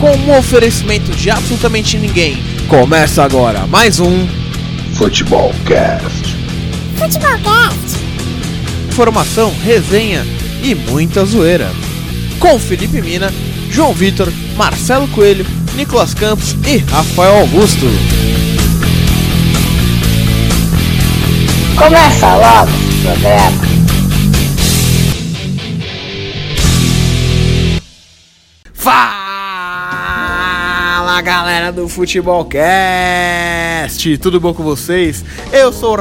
com um oferecimento de absolutamente ninguém. Começa agora mais um Futebol Cast. Futebol Cast. Informação, resenha e muita zoeira. Com Felipe Mina, João Vitor, Marcelo Coelho, Nicolas Campos e Rafael Augusto. Começa logo o programa. Fala galera do Futebol Cast, tudo bom com vocês? Eu sou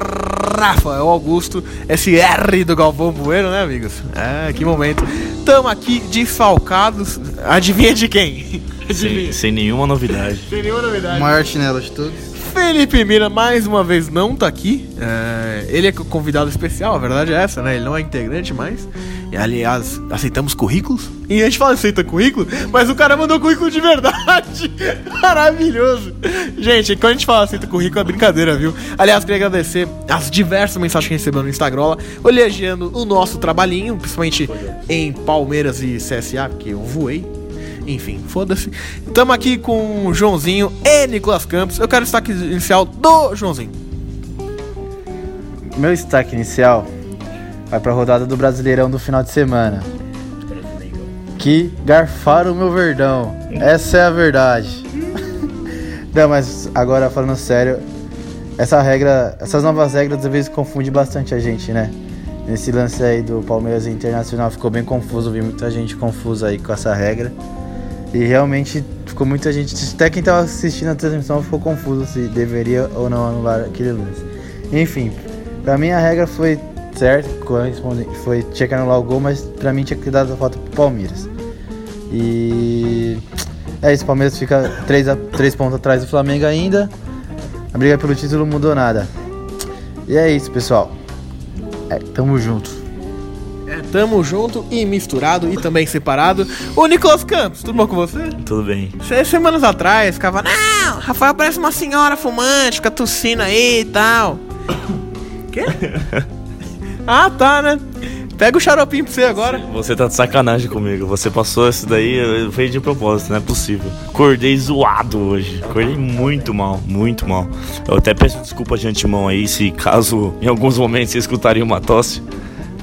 Rafael Augusto, esse R do Galvão Bueno, né, amigos? É, que momento. Tamo aqui desfalcados. Adivinha de quem? Sem, sem nenhuma novidade. Sem nenhuma novidade. O maior chinelo de todos. Felipe Mira mais uma vez não tá aqui. É, ele é convidado especial, a verdade é essa, né? Ele não é integrante mais. Aliás, aceitamos currículos. E a gente fala aceita currículo, mas o cara mandou currículo de verdade. Maravilhoso. Gente, quando a gente fala aceita currículo é brincadeira, viu? Aliás, queria agradecer as diversas mensagens que recebeu no Instagram, elogiando o nosso trabalhinho, principalmente em Palmeiras e CSA, porque eu voei. Enfim, foda-se. Tamo aqui com o Joãozinho e Nicolas Campos. Eu quero o destaque inicial do Joãozinho. Meu destaque inicial vai pra rodada do Brasileirão do final de semana. Que garfaram meu verdão. Essa é a verdade. Não, mas agora falando sério, essa regra, essas novas regras às vezes confundem bastante a gente, né? Nesse lance aí do Palmeiras Internacional ficou bem confuso, vi muita gente confusa aí com essa regra. E realmente ficou muita gente, até quem tava assistindo a transmissão ficou confuso se deveria ou não anular aquele lance. Enfim, pra mim a regra foi certa, foi tinha que anular o gol, mas pra mim tinha que dar a falta pro Palmeiras. E é isso, o Palmeiras fica 3, a, 3 pontos atrás do Flamengo ainda. A briga pelo título não mudou nada. E é isso, pessoal. É, tamo junto. Tamo junto e misturado e também separado. O Nicolas Campos, tudo bom com você? Tudo bem. Seis semanas atrás ficava, não, Rafael parece uma senhora fumante, fica tossindo aí e tal. Quê? ah, tá, né? Pega o xaropinho pra você agora. Você tá de sacanagem comigo. Você passou isso daí, fiz de propósito, não é possível. Acordei zoado hoje. Acordei muito mal, muito mal. Eu até peço desculpa de antemão aí, se caso em alguns momentos vocês escutarem uma tosse.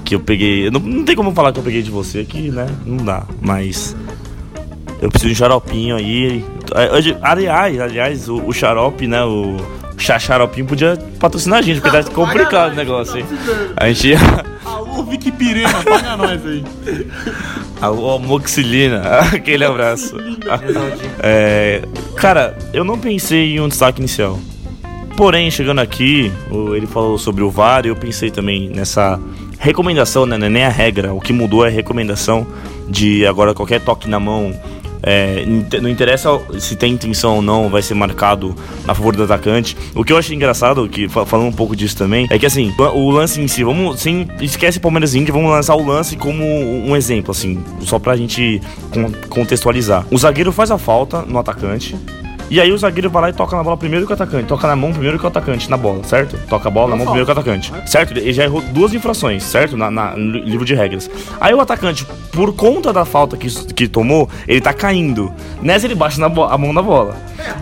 Que eu peguei. Não, não tem como falar que eu peguei de você, que, né? Não dá. Mas. Eu preciso de um xaropinho aí. Hoje- Aliás, aliás, o, o xarope, né? O xaropinho podia patrocinar a gente, porque tá complicado o negócio aí. A gente ia. Alô, Vicky Pirema, paga nós aí. Alô, Moxilina, aquele abraço. É, cara, eu não pensei em um destaque inicial. Porém, chegando aqui, o- ele falou sobre o VAR e eu pensei também nessa recomendação, né? não é Nem a regra, o que mudou é a recomendação de agora qualquer toque na mão. é, não interessa se tem intenção ou não, vai ser marcado a favor do atacante. O que eu achei engraçado, que fa- falando um pouco disso também, é que assim, o lance em si, vamos, sem, esquece Palmeiras e vamos lançar o lance como um exemplo, assim, só pra gente con- contextualizar. O zagueiro faz a falta no atacante, e aí o zagueiro vai lá e toca na bola primeiro que o atacante. Toca na mão primeiro que o atacante, na bola, certo? Toca a bola na mão primeiro que o atacante. Certo? Ele já errou duas infrações, certo? Na, na- no livro de regras. Aí o atacante, por conta da falta que, que tomou, ele tá caindo. Nessa ele baixa na a mão na bola.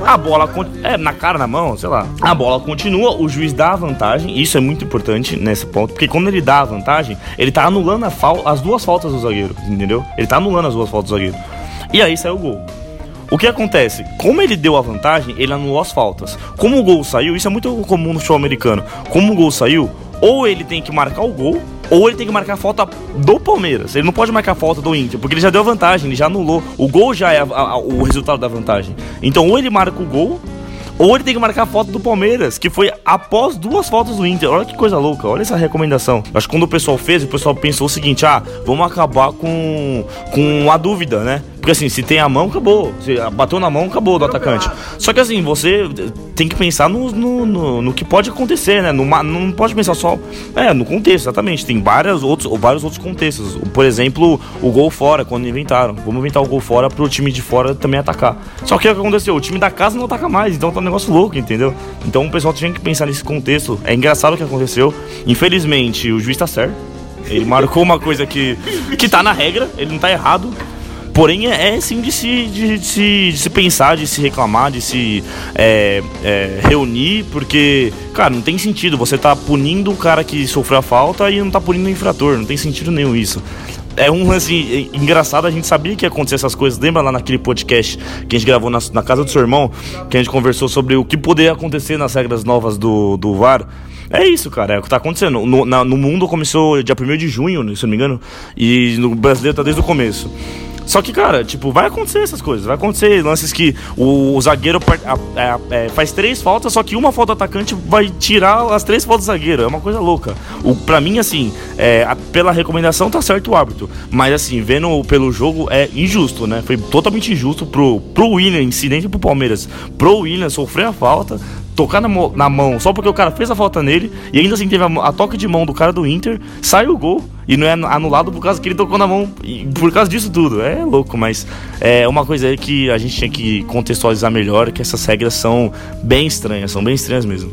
A bola, é, na cara, na mão, sei lá. A bola continua, o juiz dá a vantagem. Isso é muito importante nesse ponto, porque quando ele dá a vantagem, ele tá anulando as duas faltas do zagueiro, entendeu? Ele tá anulando as duas faltas do zagueiro. E aí sai o gol. O que acontece? Como ele deu a vantagem, ele anulou as faltas. Como o gol saiu, isso é muito comum no show americano. Como o gol saiu, ou ele tem que marcar o gol, ou ele tem que marcar a falta do Palmeiras. Ele não pode marcar a falta do Inter, porque ele já deu a vantagem, ele já anulou. O gol já é a- a- o resultado da vantagem. Então, ou ele marca o gol, ou ele tem que marcar a foto do Palmeiras, que foi após duas fotos do Inter. Olha que coisa louca, olha essa recomendação. Acho que quando o pessoal fez, o pessoal pensou o seguinte: ah, vamos acabar com, com a dúvida, né? Porque assim, se tem a mão, acabou. Se bateu na mão, acabou do atacante. Só que assim, você tem que pensar no, no, no, no que pode acontecer, né? Numa, não pode pensar só. É, no contexto, exatamente. Tem várias outros, vários outros contextos. Por exemplo, o gol fora, quando inventaram. Vamos inventar o gol fora pro time de fora também atacar. Só que o que aconteceu? O time da casa não ataca mais, então tá um negócio louco, entendeu? Então o pessoal tinha que pensar nesse contexto. É engraçado o que aconteceu. Infelizmente, o juiz tá certo. Ele marcou uma coisa que, que tá na regra, ele não tá errado. Porém, é, é sim de se, de, de se, de se pensar, de se reclamar, de se é, é, reunir, porque, cara, não tem sentido. Você tá punindo o cara que sofreu a falta e não tá punindo o infrator. Não tem sentido nenhum isso é um lance engraçado, a gente sabia que ia acontecer essas coisas. Lembra lá naquele podcast que a gente gravou na, na, casa do seu irmão, que a gente conversou sobre o que poderia acontecer nas regras novas do, do VAR? É isso, cara, é o que tá acontecendo. No, na, no mundo começou dia 1 de junho, se não me engano, e no brasileiro tá desde o começo. Só que, cara, tipo, vai acontecer essas coisas. Vai acontecer lances que o, o zagueiro é, é, faz três faltas, só que uma falta atacante vai tirar as três faltas do zagueiro. É uma coisa louca. O, pra mim, assim, é, a, pela recomendação tá certo o árbitro. Mas, assim, vendo pelo jogo é injusto, né? Foi totalmente injusto pro, pro William, incidente pro Palmeiras. Pro William sofrer a falta, tocar na, na, mão só porque o cara fez a falta nele e ainda assim teve a, a toque de mão do cara do Inter, sai o gol e não é anulado por causa que ele tocou na mão e por causa disso tudo. É louco, mas é uma coisa aí que a gente tinha que contextualizar melhor, que essas regras são bem estranhas, são bem estranhas mesmo.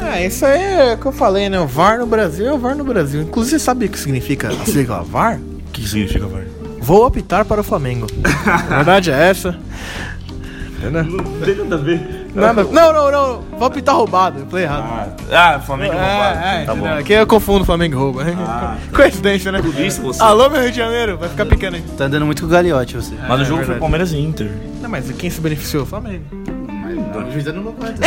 É, isso aí é o que eu falei, né? O VAR no Brasil é o VAR no Brasil. Inclusive, sabe o que significa a sigla VAR? O que significa VAR? Vou optar para o Flamengo. a verdade é essa. Entendeu? Não tem nada a ver. Nada. Não, não, não. Vou apitar roubado. Eu falei errado. Ah, ah Flamengo é, roubado. É, tá bom. Aqui eu confundo Flamengo e rouba. Ah, Coincidência, né? Tudo isso você. Alô, meu Rio de Janeiro. Vai ficar pequeno aí. Tá andando muito com o galiote você. Mas é, o jogo foi Palmeiras e Inter. Não, mas quem se beneficiou? O Flamengo.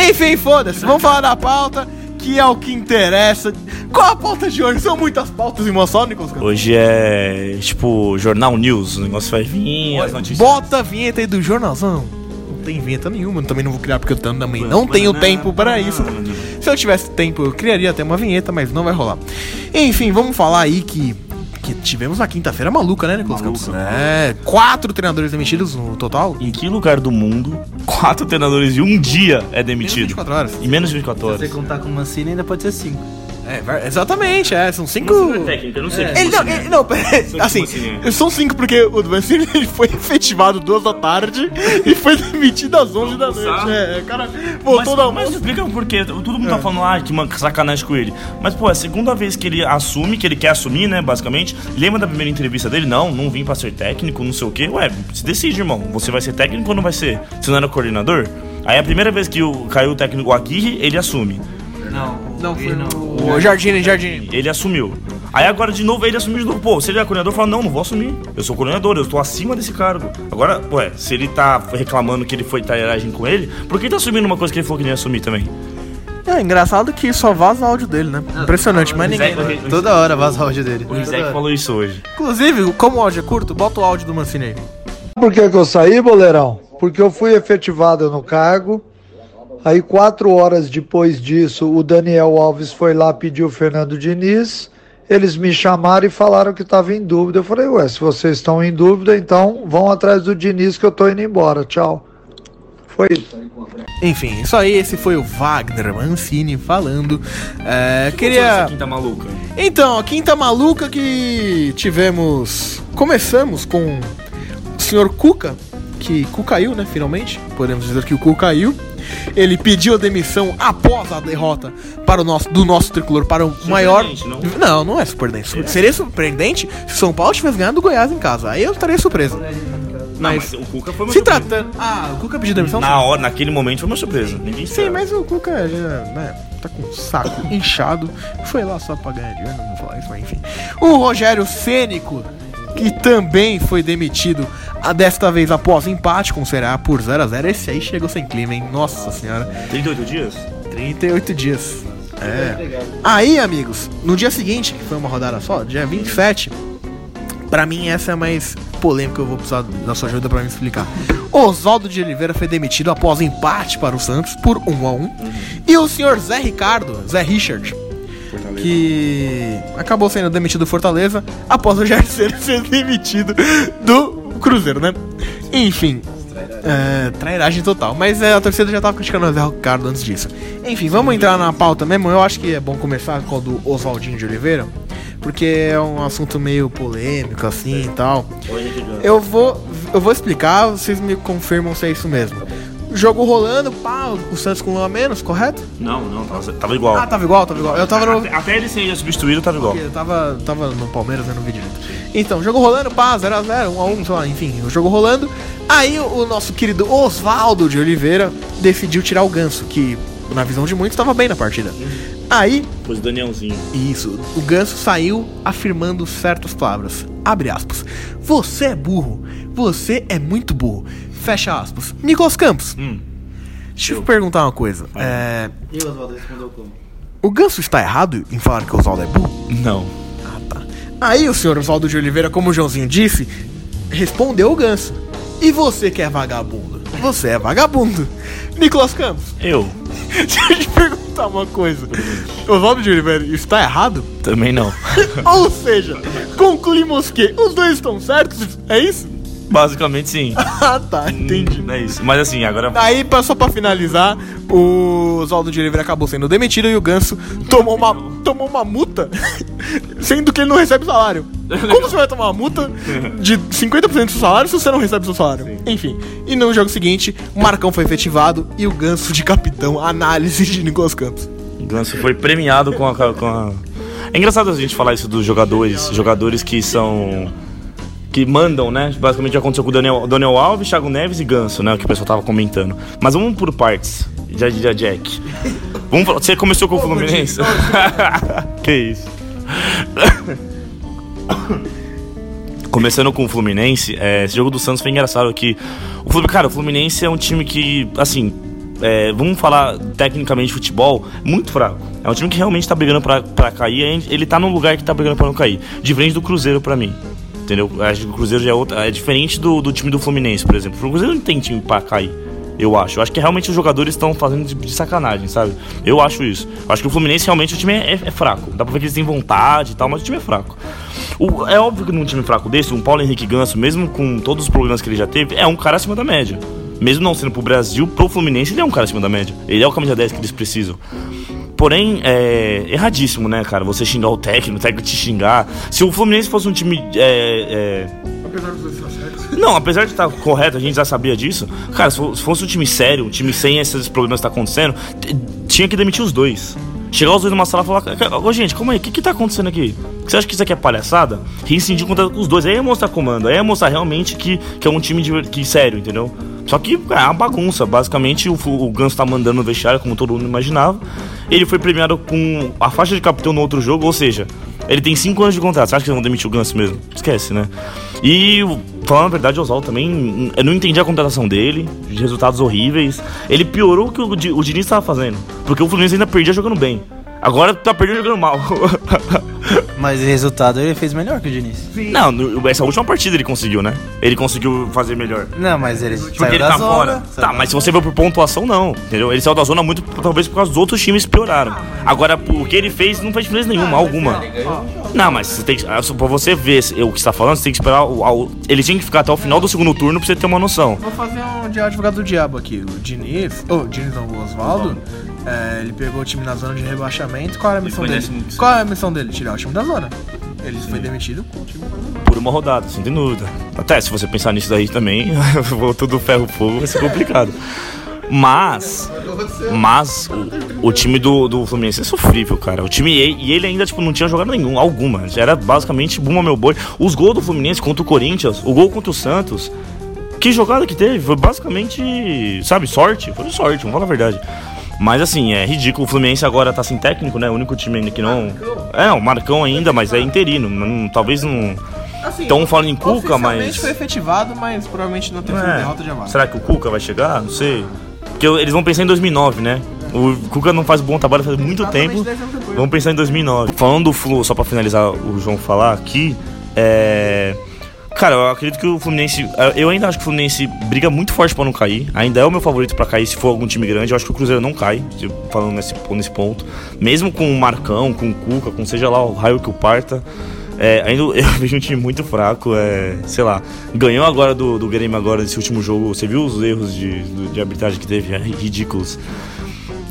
Enfim, foda-se. Vamos falar da pauta que é o que interessa. Qual a pauta de hoje? São muitas pautas em uma só, Nicolas? Hoje é tipo Jornal News. O negócio vai vir, as notícias. Bota a vinheta aí do jornalzão tem vinheta nenhuma, também não vou criar porque eu também não tenho tempo para isso. Se eu tivesse tempo, eu criaria até uma vinheta, mas não vai rolar. Enfim, vamos falar aí que que tivemos na quinta-feira maluca, né, Nicolas Campos? É, quatro treinadores demitidos no total. Em que lugar do mundo quatro treinadores em um dia é demitido? Menos 24 horas. Em menos de 24 horas. Se você contar com o Mancini, ainda pode ser cinco. É, exatamente, é, são cinco. Não, técnico, eu não sei. É. Ele, não, ele, não, assim, são cinco porque o Mancini ele foi efetivado duas da tarde e foi demitido às onze da noite. É, o cara voltou mas, da Mas explica por quê. Todo mundo tá é. tá falando, ah, que sacanagem com ele. Mas, pô, é a segunda vez que ele assume, que ele quer assumir, né, basicamente. Lembra da primeira entrevista dele? Não, não vim pra ser técnico, não sei o quê. Ué, se decide, irmão. Você vai ser técnico ou não vai ser? Você não era coordenador? Aí a primeira vez que o, caiu o técnico Aguirre, ele assume. Não, não foi no... o Jardim, Jardim. Ele assumiu. Aí agora de novo ele assumiu de novo. Pô, se ele é coordenador, fala, não, não vou assumir. Eu sou coordenador, eu estou acima desse cargo. Agora, ué, se ele tá reclamando que ele foi trairagem com ele, por que tá assumindo uma coisa que ele falou que nem ia assumir também? É engraçado que só vaza o áudio dele, né? Impressionante, mas ninguém. Toda hora vaza o áudio dele. O Rizek falou isso hoje. Inclusive, como o áudio é curto, bota o áudio do Mancini aí. Por que, que eu saí, boleirão? Porque eu fui efetivado no cargo Aí, quatro horas depois disso, o Daniel Alves foi lá pedir o Fernando Diniz. Eles me chamaram e falaram que estava em dúvida. Eu falei, ué, se vocês estão em dúvida, então vão atrás do Diniz que eu tô indo embora. Tchau. Foi isso. Enfim, isso aí, esse foi o Wagner Mancini falando. É, queria. Quinta maluca. Então, a quinta maluca que tivemos. Começamos com o senhor Cuca, que Cu caiu, né? Finalmente. Podemos dizer que o Cu caiu. Ele pediu a demissão após a derrota para o nosso, do nosso tricolor para o maior. Não? não, não é surpreendente. É. Seria surpreendente se São Paulo tivesse ganhado o Goiás em casa. Aí eu estaria surpreso. Não, mas, mas o Cuca foi uma Se surpresa. tratando. Ah, o Cuca pediu demissão? Na hora, naquele momento foi uma surpresa. Ninguém Sim, mas o Cuca já, né, tá com o saco inchado. Foi lá só pra ganhar dinheiro, não vou falar isso, mas enfim. O Rogério Cênico que também foi demitido, a desta vez após empate com o Ceará por 0 a 0 Esse aí chegou sem clima, hein? Nossa senhora. 38 dias? 38 dias. É. Aí, amigos, no dia seguinte, que foi uma rodada só, dia 27, para mim essa é a mais polêmica, eu vou precisar da sua ajuda para me explicar. Oswaldo de Oliveira foi demitido após empate para o Santos por 1 a 1 E o senhor Zé Ricardo, Zé Richard, Fortaleza. que acabou sendo demitido do Fortaleza após o Jair ser demitido do Cruzeiro, né? Enfim, é, trairagem total. Mas é, a torcida já tava criticando o Zé Ricardo antes disso. Enfim, vamos entrar na pauta mesmo. Eu acho que é bom começar com o do Oswaldinho de Oliveira. Porque é um assunto meio polêmico assim e tal. Eu vou, eu vou explicar, vocês me confirmam se é isso mesmo. Jogo rolando, pá, o Santos com um a menos, correto? Não, não, tava, tava igual. Ah, tava igual, tava igual. Eu tava no. Até, até ele ser substituído, tava igual. Eu tava, tava no Palmeiras, eu não vi direito. Então, jogo rolando, pá, 0x0, 1x1, sei lá, enfim, o jogo rolando. Aí o, nosso querido Oswaldo de Oliveira decidiu tirar o ganso, que na visão de muitos tava bem na partida. Aí, Depois o Danielzinho. isso, o ganso saiu afirmando certas palavras. Abre aspas. Você é burro. Você é muito burro. Fecha aspas. Nicolas Campos. Hum. Deixa eu perguntar uma coisa. É, E o Oswaldo respondeu como? o ganso está errado em falar que o Oswaldo é burro? Não. Ah, tá. Aí o senhor Oswaldo de Oliveira, como o Joãozinho disse, respondeu o ganso. E você que é vagabundo? Você é vagabundo. Nicolas Campos, Eu deixa eu te perguntar uma coisa. Oswaldo de Oliveira está errado? também não. Ou seja, concluímos que os dois estão certos? É isso? Basicamente sim. Ah, tá, entendi. É isso. Mas assim, agora. Aí, só pra finalizar, o Oswaldo de Oliveira acabou sendo demitido e o Ganso tomou uma, tomou uma multa, sendo que ele não recebe salário. Como você vai tomar uma multa de 50% do seu salário se você não recebe seu salário? Enfim, e no jogo seguinte, o Marcão foi efetivado e o Ganso de capitão, análise de Nicolas Campos. O Ganso foi premiado com a, com a. É engraçado a gente falar isso dos jogadores, jogadores que são. Que mandam, né? Basicamente aconteceu com o Daniel, Daniel Alves, Thiago Neves e Ganso, né? O que o pessoal tava comentando. Mas vamos por partes, já diria Jack. Vamos falar, você começou com o Fluminense? que isso? Começando com o Fluminense, é, esse jogo do Santos foi engraçado que o Fluminense, cara, o Fluminense é um time que, assim, é, vamos falar tecnicamente de futebol, muito fraco. É um time que realmente tá brigando pra, pra cair, ele tá num lugar que tá brigando pra não cair. Diferente do Cruzeiro pra mim. Entendeu? Acho que o Cruzeiro já é outra. É diferente do, do time do Fluminense, por exemplo. O Cruzeiro não tem time pra cair. Eu acho. Eu acho que realmente os jogadores estão fazendo de, de sacanagem, sabe? Eu acho isso. Eu acho que o Fluminense realmente o time é, é fraco. Dá pra ver que eles têm vontade e tal, mas o time é fraco. O- é óbvio que num time fraco desse, um Paulo Henrique Ganso, mesmo com todos os problemas que ele já teve, é um cara acima da média. Mesmo não sendo pro Brasil, pro Fluminense, ele é um cara acima da média. Ele é o camisa 10 que eles precisam. Porém, é erradíssimo, né, cara? Você xingar o técnico, o técnico te xingar. Se o Fluminense fosse um time. É, é, não, apesar de estar correto, a gente já sabia disso. Cara, se fo- se fosse um time sério, um time sem esses problemas que tá acontecendo, tinha que demitir os dois. Chegar os dois numa sala e falar: "Ca- Ô, gente, calma aí, o que, que tá acontecendo aqui? Você acha que isso aqui é palhaçada? Rescindir contrato com os dois. Aí ia mostrar comando, aí ia mostrar realmente que, que é um time de, que sério, entendeu? Só que é uma bagunça. Basicamente, o, o Ganso tá mandando no vestiário, como todo mundo imaginava. Ele foi premiado com a faixa de capitão no outro jogo, ou seja, ele tem 5 anos de contrato. Você acha que eles vão demitir o Ganso mesmo? Esquece, né? E, falando a verdade, o Oswaldo também, eu não entendi a contratação dele, de resultados horríveis. Ele piorou o que o, o Diniz estava fazendo, porque o Fluminense ainda perdia jogando bem. Agora tá perdendo jogando mal. Mas o resultado ele fez melhor que o Diniz. não, no- essa última partida ele conseguiu, né? Ele conseguiu fazer melhor. Não, mas ele Porque saiu ele da tá zona. fora. saiu Tá, da mas se você for por pontuação, não. Entendeu? Ele saiu da zona muito, talvez por causa dos outros times que pioraram. Agora, o que ele fez não fez diferença nenhuma, alguma. Não, mas você tem que, ah, pra você ver o que você tá falando, você tem que esperar. O, ao- ele tinha que ficar até o final do segundo turno pra você ter uma noção. Vou fazer um de advogado do diabo aqui. O Diniz, oh, Diniz não, o Oswaldo, é, ele pegou o time na zona de rebaixamento. Qual era a missão dele? Qual era a missão dele? Tirar o time da zona. Ele foi demitido com o time da zona. Por uma rodada, sem dúvida. Até se você pensar nisso daí também, voltou do ferro fogo, vai ser complicado. Mas. Mas o, o time do, do Fluminense é sofrível, cara. O time. E ele ainda, tipo, não tinha jogado nenhum, alguma. Era basicamente buma meu boi. Os gols do Fluminense contra o Corinthians, o gol contra o Santos. Que jogada que teve? Foi basicamente. Sabe, sorte. Foi sorte, vamos falar a verdade. Mas assim, é ridículo. O Fluminense agora tá sem técnico, né? O único time ainda que não. É, o Marcão ainda, mas é interino. Não- talvez não. Assim, Então falando em Cuca, mas. foi efetivado, mas provavelmente não teve É. derrota de. Será que o Cuca vai chegar? Não sei. Porque eles vão pensar em 2009, né? O Cuca não faz bom trabalho faz muito Exatamente tempo. 10 anos depois. Vamos pensar em 2009. Falando do Flu, só pra finalizar o João falar aqui, é. Cara, eu acredito que o Fluminense. Eu ainda acho que o Fluminense briga muito forte pra não cair. Ainda é o meu favorito pra cair se for algum time grande. Eu acho que o Cruzeiro não cai, falando nesse, nesse ponto. Mesmo com o Marcão, com o Cuca, com seja lá o raio que o parta. É, ainda eu vejo um time muito fraco. É, sei lá. Ganhou agora do, do Grêmio agora nesse último jogo. Você viu os erros de, de arbitragem que teve? É, ridículos.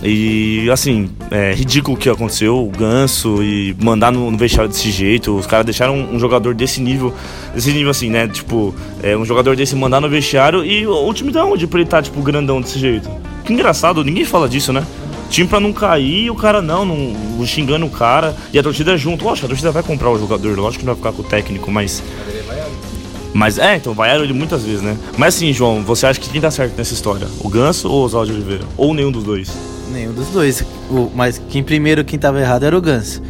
E assim, é ridículo o que aconteceu, o ganso e mandar no, no vestiário desse jeito. Os caras deixaram um, um jogador desse nível, desse nível assim, né? Tipo, é, um jogador desse mandar no vestiário e o, o time da onde pra ele estar, tipo, grandão desse jeito? Que engraçado, ninguém fala disso, né? Time pra não cair e o cara não, não xingando o cara. E a torcida junto. Lógico, a torcida vai comprar o jogador, lógico que não vai ficar com o técnico, mas. Mas é, então vaiaram ele muitas vezes, né? Mas assim, João, você acha que quem tá certo nessa história? O Ganso ou o Oswaldo Oliveira? Ou nenhum dos dois? Nenhum dos dois. O, mas quem primeiro, quem tava errado era o Ganso.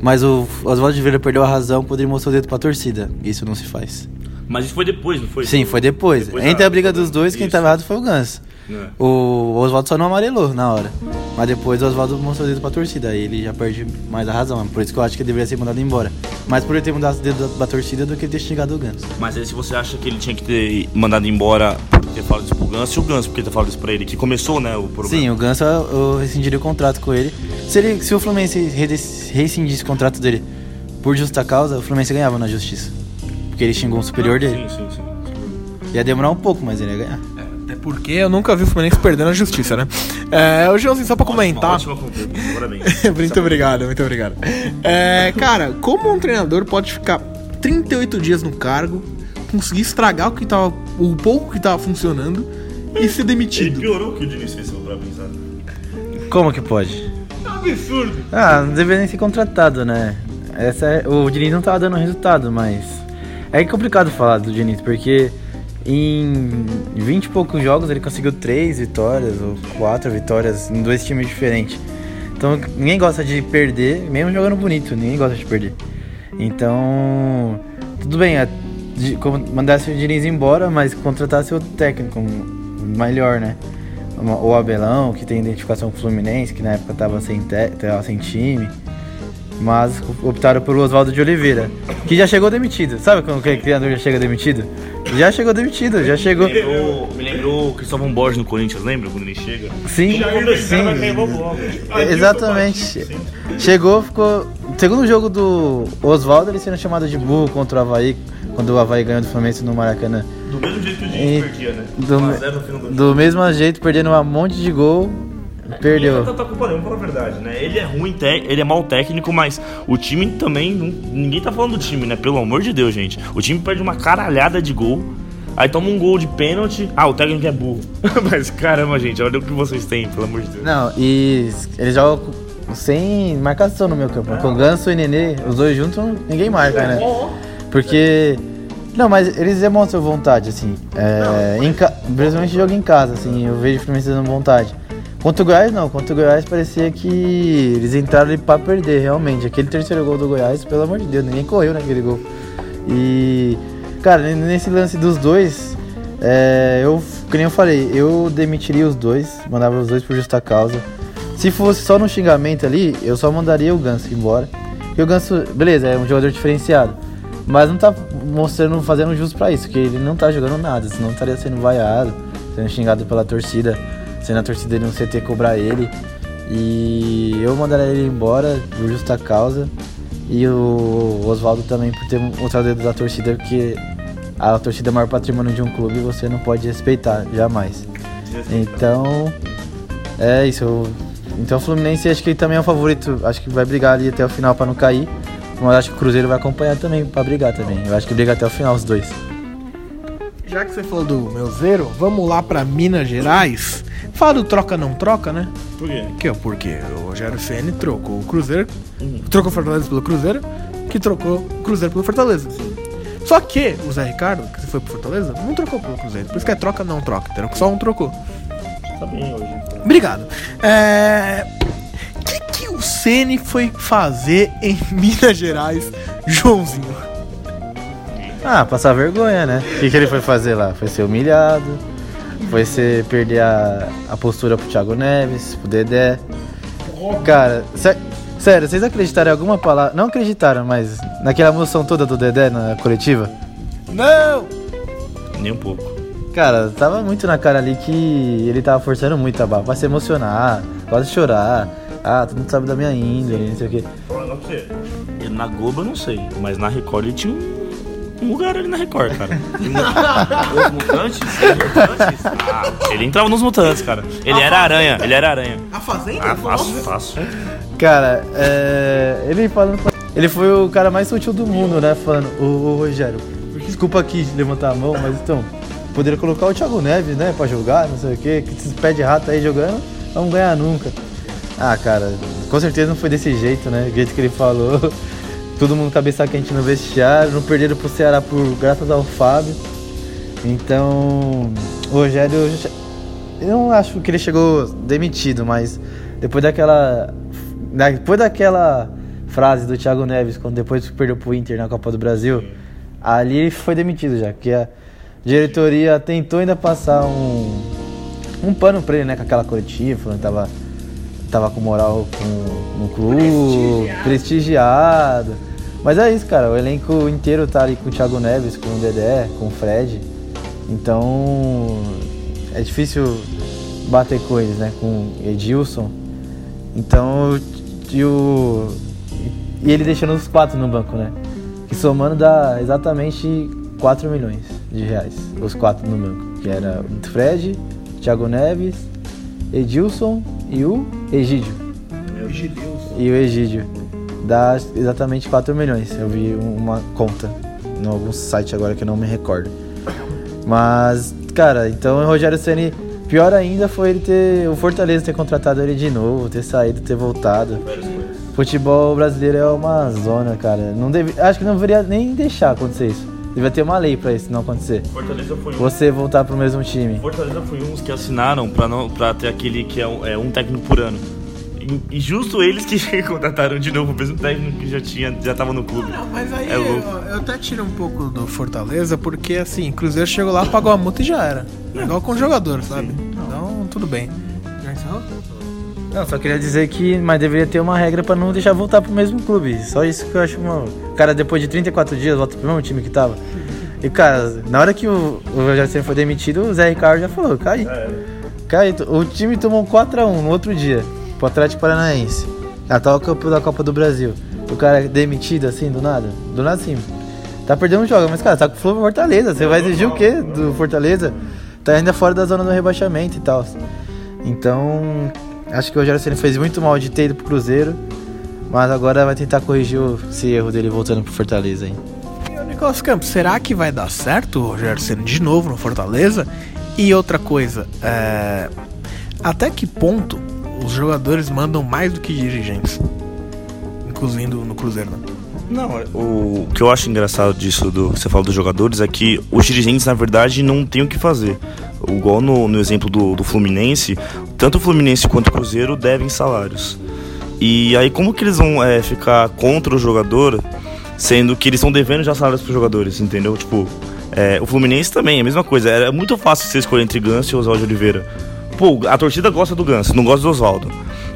Mas o Oswaldo de Oliveira perdeu a razão quando ele mostrou o dedo pra torcida. Isso não se faz. Mas isso foi depois, não foi? Sim, foi depois. Depois Entre a briga dos dois, quem Isso. tava errado foi o Ganso. É. O Oswaldo só não amarelou na hora. Mas depois o Oswaldo mostrou o dedo pra torcida. Aí ele já perde mais a razão. Por isso que eu acho que ele deveria ser mandado embora. Mais por ele ter mudado o dedo da, da torcida do que ele ter xingado o Ganso. Mas aí se você acha que ele tinha que ter mandado embora por ter falado isso pro Ganso, e o Ganso porque ter falado isso pra ele, que começou, né, o problema. Sim, o Ganso eu, rescindiria o contrato com ele. Se, ele, se o Fluminense rescindisse o contrato dele por justa causa, o Fluminense ganhava na justiça. Porque ele xingou um superior dele. Sim, sim, sim. Ia demorar um pouco, mas ele ia ganhar. Até porque eu nunca vi o Fluminense perdendo a justiça, né? É, ô Joãozinho, só pra comentar. Ótima muito obrigado, muito obrigado. É, cara, como um treinador pode ficar 38 dias no cargo, conseguir estragar o que tava. o pouco que tava funcionando e ser Ele demitido? piorou o que o Diniz fez, pra pensar. Como que pode? Absurdo. Ah, não deveria nem ser contratado, né? Essa é- o Diniz não tava dando resultado, mas. É complicado falar do Diniz, porque em 20 e poucos jogos ele conseguiu 3 vitórias ou 4 vitórias em dois times diferentes. Então ninguém gosta de perder, mesmo jogando bonito, ninguém gosta de perder. Então, tudo bem, é, mandasse o Diniz embora, mas contratasse outro técnico melhor, né? O Abelão, que tem identificação com o Fluminense, que na época tava sem, te, tava sem time. Mas optaram pelo Oswaldo de Oliveira, que já chegou demitido. Sabe quando o treinador já chega demitido? Já chegou demitido, já chegou. Me lembrou, me lembrou o Cristóvão Borges no Corinthians, lembra quando ele chega? Sim, sim. logo. Exatamente. Chegou, ficou. Segundo jogo do Oswaldo, ele sendo chamado de burro contra o Havaí, quando o Havaí ganhou do Fluminense no Maracanã. Do mesmo jeito que o E- Diniz perdia, né? Do, 1 a 0 no final do do mesmo jeito, perdendo um monte de gol, E não perdeu. tá culpa nenhuma, verdade, né? Ele é ruim, ele é mau técnico, mas o time também. não- ninguém tá falando do time, né? Pelo amor de Deus, gente. O time perde uma caralhada de gol. Aí toma um gol de pênalti. Ah, o técnico é burro. mas caramba, gente, olha o que vocês têm, pelo amor de Deus. Não, e eles jogam sem marcação no meu campo. Com Ganso e Nenê, os dois juntos, ninguém marca, né? Porque. Não, mas eles demonstram vontade, assim. É, em ca... Principalmente jogo em casa, assim, eu vejo o Fluminense dando vontade. Contra o Goiás, não. Contra o Goiás parecia que eles entraram ali pra perder, realmente. Aquele terceiro gol do Goiás, pelo amor de Deus, ninguém correu naquele gol. E. Cara, nesse lance dos dois, é, eu, que nem eu falei, eu demitiria os dois, mandava os dois por justa causa. Se fosse só no xingamento ali, eu só mandaria o Ganso embora. Porque o Ganso, beleza, é um jogador diferenciado. Mas não tá mostrando, fazendo jus pra isso, porque ele não tá jogando nada, senão estaria sendo vaiado, sendo xingado pela torcida, sendo a torcida dele no CT cobrar ele. E eu mandaria ele embora por justa causa. E o Oswaldo também por ter mostrado o dedo da torcida, porque a torcida é o maior patrimônio de um clube você não pode respeitar, jamais. Então, é isso. Então o Fluminense acho que também é um favorito, acho que vai brigar ali até o final pra não cair. Mas acho que o Cruzeiro vai acompanhar também pra brigar também. Eu acho que briga até o final os dois. Já que você falou do meu zero, vamos lá pra Minas Gerais. Fala do troca não troca, né? Por quê? Que é porque o Rogério Ceni trocou o Cruzeiro, trocou o Fortaleza pelo Cruzeiro, que trocou o Cruzeiro pelo Fortaleza. Só que o Zé Ricardo, que foi pro Fortaleza, não trocou pelo Cruzeiro. Por isso que é troca não troca, entendeu? Só um trocou. Tá bem hoje. então. Obrigado. É. O que, que o Ceni foi fazer em Minas Gerais, Joãozinho? Ah, passar vergonha, né? O que, que ele foi fazer lá? Foi ser humilhado, foi ser perder a, a postura pro Thiago Neves, pro Dedé. Cara, sé- sério, vocês acreditaram em alguma palavra? Não acreditaram, mas naquela emoção toda do Dedé na coletiva? Não! Nem um pouco. Cara, tava muito na cara ali que ele tava forçando muito a barra pra se emocionar, quase chorar. Ah, todo mundo sabe da minha índole, não sei o quê. Pra você. Na Globo eu não sei, mas na Record ele tinha um, Um lugar ali na Record, cara. Os mutantes? Os mutantes? Ah, ele entrava nos mutantes, cara. Ele era aranha, ele era aranha. A Fazenda? Ah, fácil, fácil. Cara, é, ele falando. Ele foi o cara mais sutil do mundo, né? Falando, ô, ô Rogério, desculpa aqui levantar a mão, mas então, poderia colocar o Thiago Neves, né? Pra jogar, não sei o quê, que esses pé de rato aí jogando, não ganhar nunca. Ah, cara, com certeza não foi desse jeito, né? Do jeito que ele falou. Todo mundo cabeça quente no vestiário, não perderam pro Ceará por graças ao Fábio. Então, o Rogério, eu não acho que ele chegou demitido, mas depois daquela depois daquela frase do Thiago Neves quando depois perdeu pro Inter na Copa do Brasil, ali ele foi demitido já, que a diretoria tentou ainda passar um um pano pra ele, né, com aquela coletiva, falando que tava tava com moral com, no clube, prestigiado. Mas é isso, cara. O elenco inteiro tá ali com o Thiago Neves, com o Dedé, com o Fred. Então é difícil bater eles, né? Com Edilson. Então e, o, e ele deixando os quatro no banco, né? Que somando dá exatamente 4 milhões de reais. Os quatro no banco. Que era o Fred, Thiago Neves, Edilson e o Egídio. E o Egídio. Dá exatamente 4 milhões. Eu vi uma conta em algum site agora que eu não me recordo. Mas, cara, então o Rogério Ceni pior ainda foi ele ter o Fortaleza ter contratado ele de novo, ter saído, ter voltado. Futebol brasileiro é uma zona, cara. Não deve, acho que não deveria nem deixar acontecer isso. Devia ter uma lei pra isso não acontecer. Fortaleza foi um. Você voltar pro mesmo time. Fortaleza foi uns que assinaram pra, não, pra ter aquele que é um, é um técnico por ano. E, justo eles que contrataram de novo o mesmo técnico que já tinha, já tava no clube. Não, mas aí É eu, eu até tiro um pouco do Fortaleza, porque assim, Cruzeiro chegou lá, pagou a multa e já era. É igual com o jogador, sabe? Então, tudo bem. Já encerrou? Não, só queria dizer que, mas deveria ter uma regra pra não deixar voltar pro mesmo clube. Só isso que eu acho uma. O cara, depois de 34 dias, volta pro mesmo time que tava. E, cara, na hora que o, o Rogério Ceni foi demitido, o Zé Ricardo já falou, cai. Cai. O time tomou um 4x1 no outro dia, pro Atlético Paranaense. Atual campeão da Copa do Brasil. O cara é demitido assim, do nada. Do nada assim. Tá perdendo um jogo, mas, cara, tá com o Flow Fortaleza. Você vai exigir o quê do Fortaleza? Tá ainda fora da zona do rebaixamento e tal. Então, acho que o Rogério Ceni fez muito mal de ter ido pro Cruzeiro. Mas agora vai tentar corrigir esse erro dele voltando pro Fortaleza, hein? E o Nicolas Campos, será que vai dar certo o Rogério Ceni de novo no Fortaleza? E outra coisa, é... até que ponto os jogadores mandam mais do que dirigentes? Inclusive no Cruzeiro, né? Não, o que eu acho engraçado disso do que você fala dos jogadores é que os dirigentes, na verdade, não têm o que fazer. Igual no, no exemplo do, do Fluminense, tanto o Fluminense quanto o Cruzeiro devem salários. E aí, como que eles vão é, ficar contra o jogador, sendo que eles estão devendo já salários para os jogadores, entendeu? Tipo, é, o Fluminense também, é a mesma coisa. Era muito fácil você escolher entre Ganso e Oswaldo Oliveira. Pô, a torcida gosta do Ganso, não gosta do Oswaldo.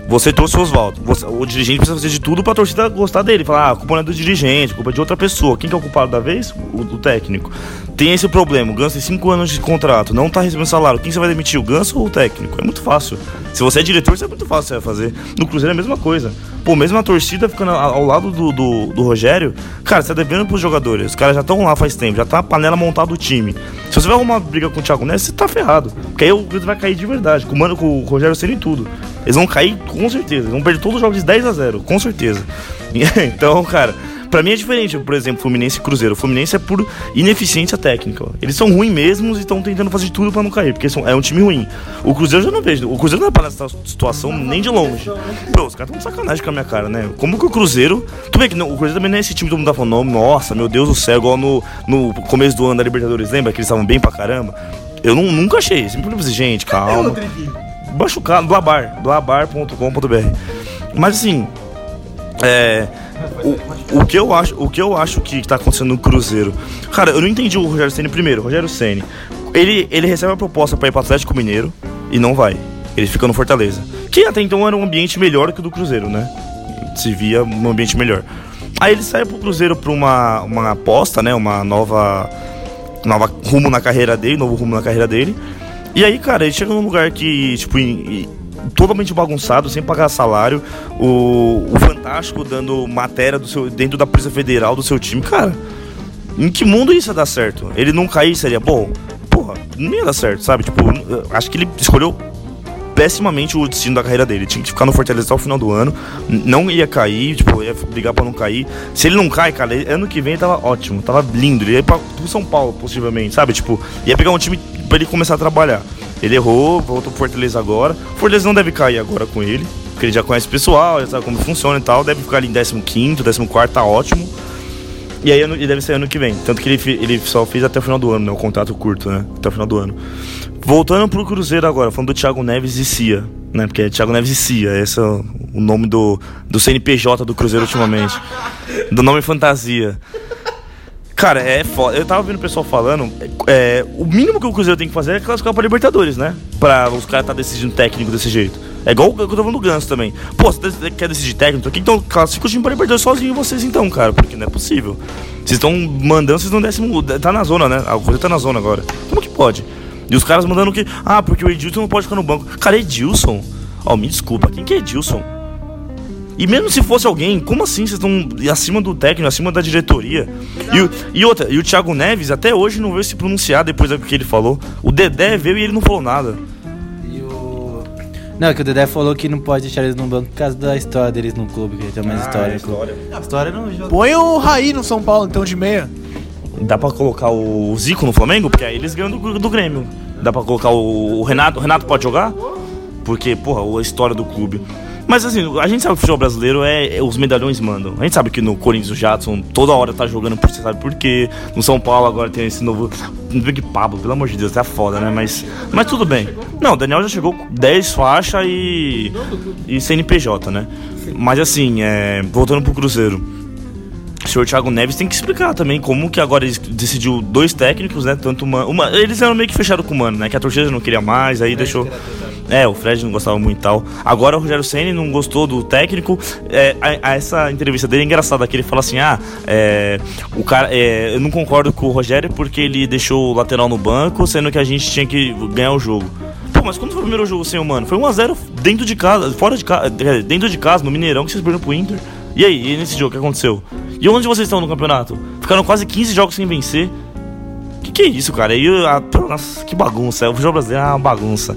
Você trouxe o Oswaldo. O dirigente precisa fazer de tudo pra torcida gostar dele. Falar, ah, a culpa não é do dirigente, a culpa é de outra pessoa. Quem que é o culpado da vez? O, o técnico. Tem esse problema. O Ganso tem 5 anos de contrato, não tá recebendo salário. Quem você vai demitir? O Ganso ou o técnico? É muito fácil. Se você é diretor, isso é muito fácil você vai fazer. No Cruzeiro é a mesma coisa. Pô, mesmo a torcida ficando ao ao lado do, do, do Rogério, cara, você tá devendo pros jogadores. Os caras já estão lá faz tempo, já tá a panela montada do time. Se você vai arrumar briga com o Thiago Neves, você tá ferrado. Porque aí o Cruzeiro vai cair de verdade. Com o, mano, com o Rogério sendo em tudo. Eles vão cair com certeza. Eles vão perder todos os jogos de 10 a 0 com certeza. então, cara, pra mim é diferente, por exemplo, Fluminense e Cruzeiro. O Fluminense é por ineficiência técnica. Eles são ruins mesmos e estão tentando fazer tudo pra não cair, porque são, é um time ruim. O Cruzeiro eu já não vejo. O Cruzeiro não é para essa situação nem de longe. Pô, os caras estão de sacanagem com a minha cara, né? Como que o Cruzeiro. Tu vê que não, o Cruzeiro também não é esse time que todo mundo tá falando, nossa, meu Deus do céu, igual no, no começo do ano da Libertadores, lembra que eles estavam bem pra caramba? Eu não, nunca achei. Sempre falei pra gente, calma. Machucado, Blabar, blabar.com.br. Mas assim, é. O, o que eu acho, o que eu acho que tá acontecendo no Cruzeiro. Cara, eu não entendi o Rogério Ceni primeiro. Rogério Ceni, ele ele recebe uma proposta pra ir pro Atlético Mineiro e não vai. Ele fica no Fortaleza. Que até então era um ambiente melhor que o do Cruzeiro, né? Se via um ambiente melhor. Aí ele sai pro Cruzeiro pra uma, uma aposta, né? Uma nova nova rumo na carreira dele, novo rumo na carreira dele. E aí, cara, ele chega num lugar que, tipo, em- em- totalmente bagunçado, sem pagar salário, o, o Fantástico dando matéria do seu, dentro da Polícia Federal do seu time, cara. Em que mundo isso ia dar certo? Ele não cair seria bom? Porra, não ia dar certo, sabe? Tipo, acho que ele escolheu pessimamente o destino da carreira dele. Tinha que ficar no Fortaleza até o final do ano. Não ia cair, tipo, ia brigar pra não cair. Se ele não cai, cara, ele- ano que vem tava ótimo, tava lindo. Ele ia pra, pro São Paulo, possivelmente, sabe? Tipo, ia pegar um time pra ele começar a trabalhar. Ele errou, voltou pro Fortaleza agora. O Fortaleza não deve cair agora com ele, porque ele já conhece o pessoal, já sabe como funciona e tal. Deve ficar ali em 15, 14, tá ótimo. E aí ano- e deve ser ano que vem. Tanto que ele, ele só fez até o final do ano, né? O contrato curto, né? Até o final do ano. Voltando pro Cruzeiro agora, falando do Thiago Neves e Cia, né? Porque é Thiago Neves e Cia, esse é o nome do, do CNPJ do Cruzeiro ultimamente. Do nome fantasia. Cara, é foda. Eu tava vendo o pessoal falando. É, o mínimo que o Cruzeiro tem que fazer é classificar pra Libertadores, né? Pra os caras tá decidindo técnico desse jeito. É igual o que eu tô falando do Ganso também. Pô, você dec- quer decidir técnico aqui? Então classifica o time pra Libertadores sozinho vocês então, cara. Porque não é possível. Vocês estão mandando, vocês não décimo. Tá na zona, né? O Cruzeiro tá na zona agora. Como que pode? E os caras mandando que. Ah, porque o Edilson não pode ficar no banco. Cara, Edilson? Ó, me desculpa, quem que é Edilson? E mesmo se fosse alguém, como assim vocês estão acima do técnico, acima da diretoria? E, e outra, e o Thiago Neves até hoje não veio se pronunciar depois do que ele falou. O Dedé veio e ele não falou nada. E o... Não, é que o Dedé falou que não pode deixar eles no banco por causa da história deles no clube, que ele tem mais história. no clube. A história não joga. Põe o Raí no São Paulo, então, de meia. Dá pra colocar o Zico no Flamengo? Porque aí eles ganham do, do Grêmio. Dá pra colocar o, o Renato. O Renato pode jogar? Porque, porra, a história do clube. Mas assim, a gente sabe que o futebol brasileiro é, é- os medalhões mandam. A gente sabe que no Corinthians o Jadson toda hora tá jogando por você sabe por quê. No São Paulo agora tem esse novo. No Big Pablo, pelo amor de Deus, tá foda, né? Mas, mas tudo bem. Não, o Daniel já chegou com 10 faixas e. e CNPJ, né? Mas assim, é, voltando pro Cruzeiro. O senhor Thiago Neves tem que explicar também como que agora ele decidiu dois técnicos, né? Tanto uma, uma eles eram meio que fecharam com o Mano, né? Que a torcida não queria mais, aí deixou. É, o Fred não gostava muito e tal. Agora o Rogério Ceni não gostou do técnico. É, a- a- essa entrevista dele é engraçada, que ele fala assim: ah, é, o cara, é, eu não concordo com o Rogério porque ele deixou o lateral no banco, sendo que a gente tinha que ganhar o jogo. Pô, mas quando foi o primeiro jogo sem o Mano? Foi 1x0 dentro de casa, fora de casa, dentro de casa, no Mineirão, que vocês perderam pro Inter. E aí, e nesse jogo, o que aconteceu? E onde vocês estão no campeonato? Ficaram quase 15 jogos sem vencer. Que que é isso, cara? E, a, nossa, que bagunça. O futebol brasileiro é uma bagunça.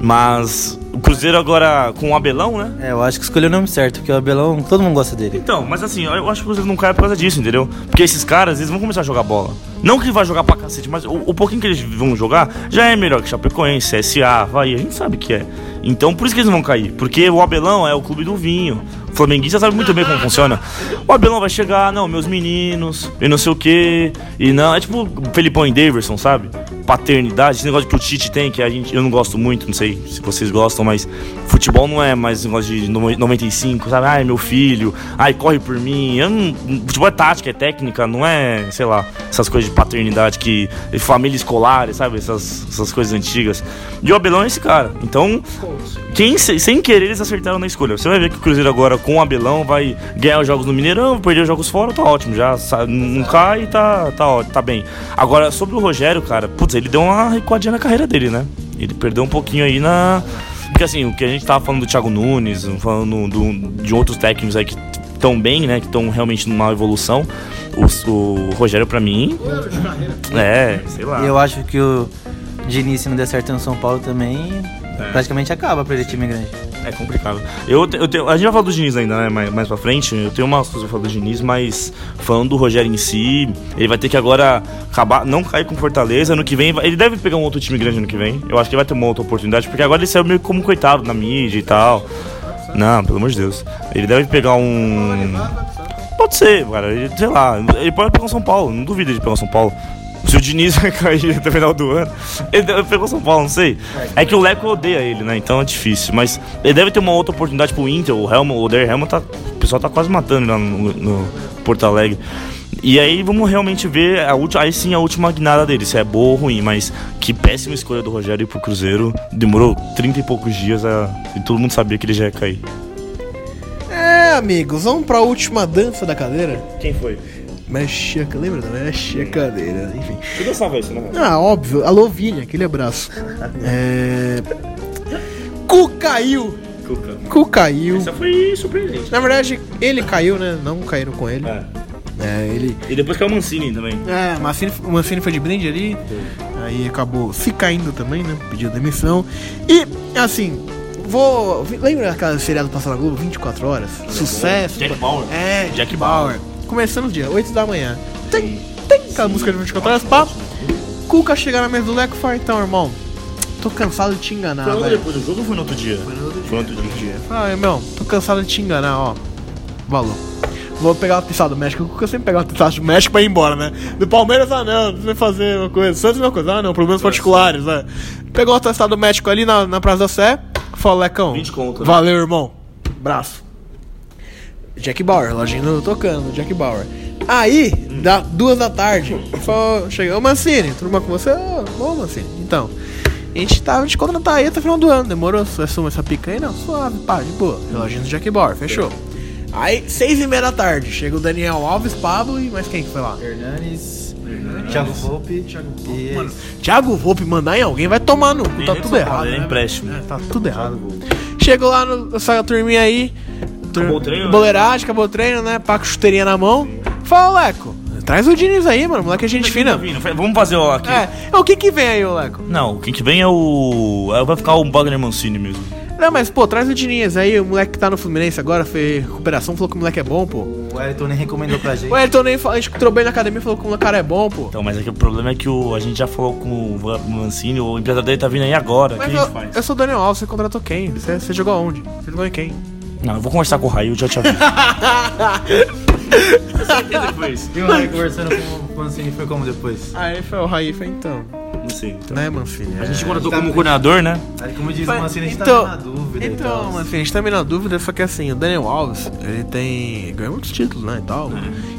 Mas o Cruzeiro agora com o Abelão, né? É, eu acho que escolheu o nome certo, porque o Abelão, todo mundo gosta dele. Então, mas assim, eu acho que o Cruzeiro não cai por causa disso, entendeu? Porque esses caras, eles vão começar a jogar bola. Não que ele vai jogar pra cacete, mas o, o pouquinho que eles vão jogar já é melhor que Chapecoense, CSA, Havaí, a gente sabe que é. Então, por isso que eles não vão cair. Porque o Abelão é o clube do vinho. O flamenguista sabe muito bem como funciona. O Abelão vai chegar, não, meus meninos, e não sei o quê. E não, é tipo Felipão e Daverson, sabe? Paternidade, esse negócio que o Tite tem, que a gente, eu não gosto muito, não sei se vocês gostam, mas futebol não é mais negócio de no- 95, sabe? Ai, meu filho, ai, corre por mim. Não, futebol é tática, é técnica, não é, sei lá, essas coisas de paternidade que. família escolar, sabe? Essas, essas coisas antigas. E o Abelão é esse cara. Então, quem, se- sem querer, eles acertaram na escolha. Você vai ver que o Cruzeiro agora com o Abelão vai ganhar os jogos no Mineirão, perder os jogos fora, tá ótimo. Já sa- não cai tá, tá, tá bem. Agora, sobre o Rogério, cara, putz, ele deu uma recuadinha na carreira dele, né? Ele perdeu um pouquinho aí na. Porque assim, o que a gente tava falando do Thiago Nunes, falando do- de outros técnicos aí que estão bem, né? Que estão realmente numa evolução. O, o Rogério, pra mim. É, sei lá. E eu acho que o Diniz, se não der certo no São Paulo também, praticamente acaba pra ele time grande. É complicado. Eu, eu tenho, a gente vai falar do Diniz ainda, né? Mais, mais pra frente. Eu tenho umas coisas pra falar do Diniz, mas falando do Rogério em si, ele vai ter que agora acabar, não cair com Fortaleza. Ano que vem, ele deve pegar um outro time grande ano que vem. Eu acho que ele vai ter uma outra oportunidade, porque agora ele saiu meio como coitado na mídia e tal. Não, pelo amor de Deus. Ele deve pegar um. Pode ser, cara. Sei lá. Ele pode pegar o São Paulo. Não duvido de pegar o São Paulo. Se o Diniz vai cair até o final do ano, ele o São Paulo, não sei. É que o Leco odeia ele, né? Então é difícil. Mas ele deve ter uma outra oportunidade pro Inter. O Helmut, o Oder Helmut tá. O pessoal tá quase matando lá no, no Porto Alegre. E aí vamos realmente ver a última, aí sim a última guinada dele, se é boa ou ruim, mas que péssima escolha do Rogério ir pro Cruzeiro. Demorou 30 e poucos dias a, e todo mundo sabia que ele já ia cair. É, amigos, vamos pra última dança da cadeira. Quem foi? Mexe a lembra da Mexe a cadeira, enfim. Tu dançava isso, né? Ah, óbvio. Alô, Vinha, aquele abraço. É... Cu caiu. Cuca. Cu caiu. Isso foi surpreendente. Na verdade, ele caiu, né? Não caíram com ele. É. É, ele. E depois caiu o Mancini também. É, o Mancini, o Mancini foi de brinde ali. Aí acabou se caindo também, né? Pediu demissão. E, assim, vou. Lembra aquela seriado passada na Globo? 24 horas? Sucesso. Jack Bauer. É, Jack Jack Bauer. Começando o dia, 8 da manhã. Tem, tem aquela música de 24 horas, papo. Cuca chega na mesa do Leco e fala, então, irmão, tô cansado de te enganar, Foi depois do jogo ou foi no outro dia? Foi no outro dia. Ah, irmão, tô cansado de te enganar, ó. Valor. Vou pegar o atestado do México. O Cuca sempre pega o atestado do México pra ir embora, né? Do Palmeiras, ah não, você vai fazer uma coisa. Santos, uma coisa, ah não, problemas particulares, né? Pegou o atestado do México ali na, na Praça da Sé. Falou, Lecão. 20 conto, né? Valeu, irmão. Braço. Jack Bauer, lojinha tocando, Jack Bauer. Aí, dá duas da tarde, falou, chegou, ô Mancini, tudo bom com você? Ô, bom, Mancini. Então, a gente tava te contratar aí até o final do ano. Demorou? Você assuma essa pica aí? Não, suave, pá, de boa. Reloginho do Jack Bauer, fechou. Aí, seis e meia da tarde, chega o Daniel Alves, Pablo e mais quem que foi lá? Hernanes, Thiago Volpe e... Mano, Thiago Volpe mandar em alguém vai tomar no cu, tá Nem tudo São errado. Paulo, ele é né? empréstimo. É, tá tudo errado. Chegou lá no, nessa turminha aí. Tur- Acabou o treino, né? Boleiragem, acabou o treino, né? Pá com chuteirinha na mão. Fala, Leco, traz o Diniz aí, mano. Moleque é gente fina. Vamos fazer o aqui. É, o que que vem aí, ô Leco? Não, quem que vem é o. é, Vai ficar o Wagner Mancini mesmo. Não, mas, pô, traz o Diniz aí. O moleque que tá no Fluminense agora, fez recuperação, falou que o moleque é bom, pô. O Wellington nem recomendou pra gente. O Ayrton nem falou, a gente entrou bem na academia, falou que o cara é bom, pô. Então, mas aqui o problema é que o, a gente já falou com o Va- Mancini, o empresário dele tá vindo aí agora. O que Mas a eu, gente faz? eu sou o Daniel Alves, você contratou quem? Você, você jogou aonde? Você jogou em quem? Não, eu vou conversar com o Raio, já te aviso. certeza que foi isso. E o Raí conversando com o Mancini foi como depois? Aí foi o Raí, foi então. Não sei. Então. Né, Mancini? A gente É. contratou como coordenador, né? Aí, como diz Mas- o Mancini, a gente então- tá na dúvida Então, mas assim, a gente tá meio na dúvida, só que assim, o Daniel Alves, ele tem. ganhou muitos títulos, né? E tal.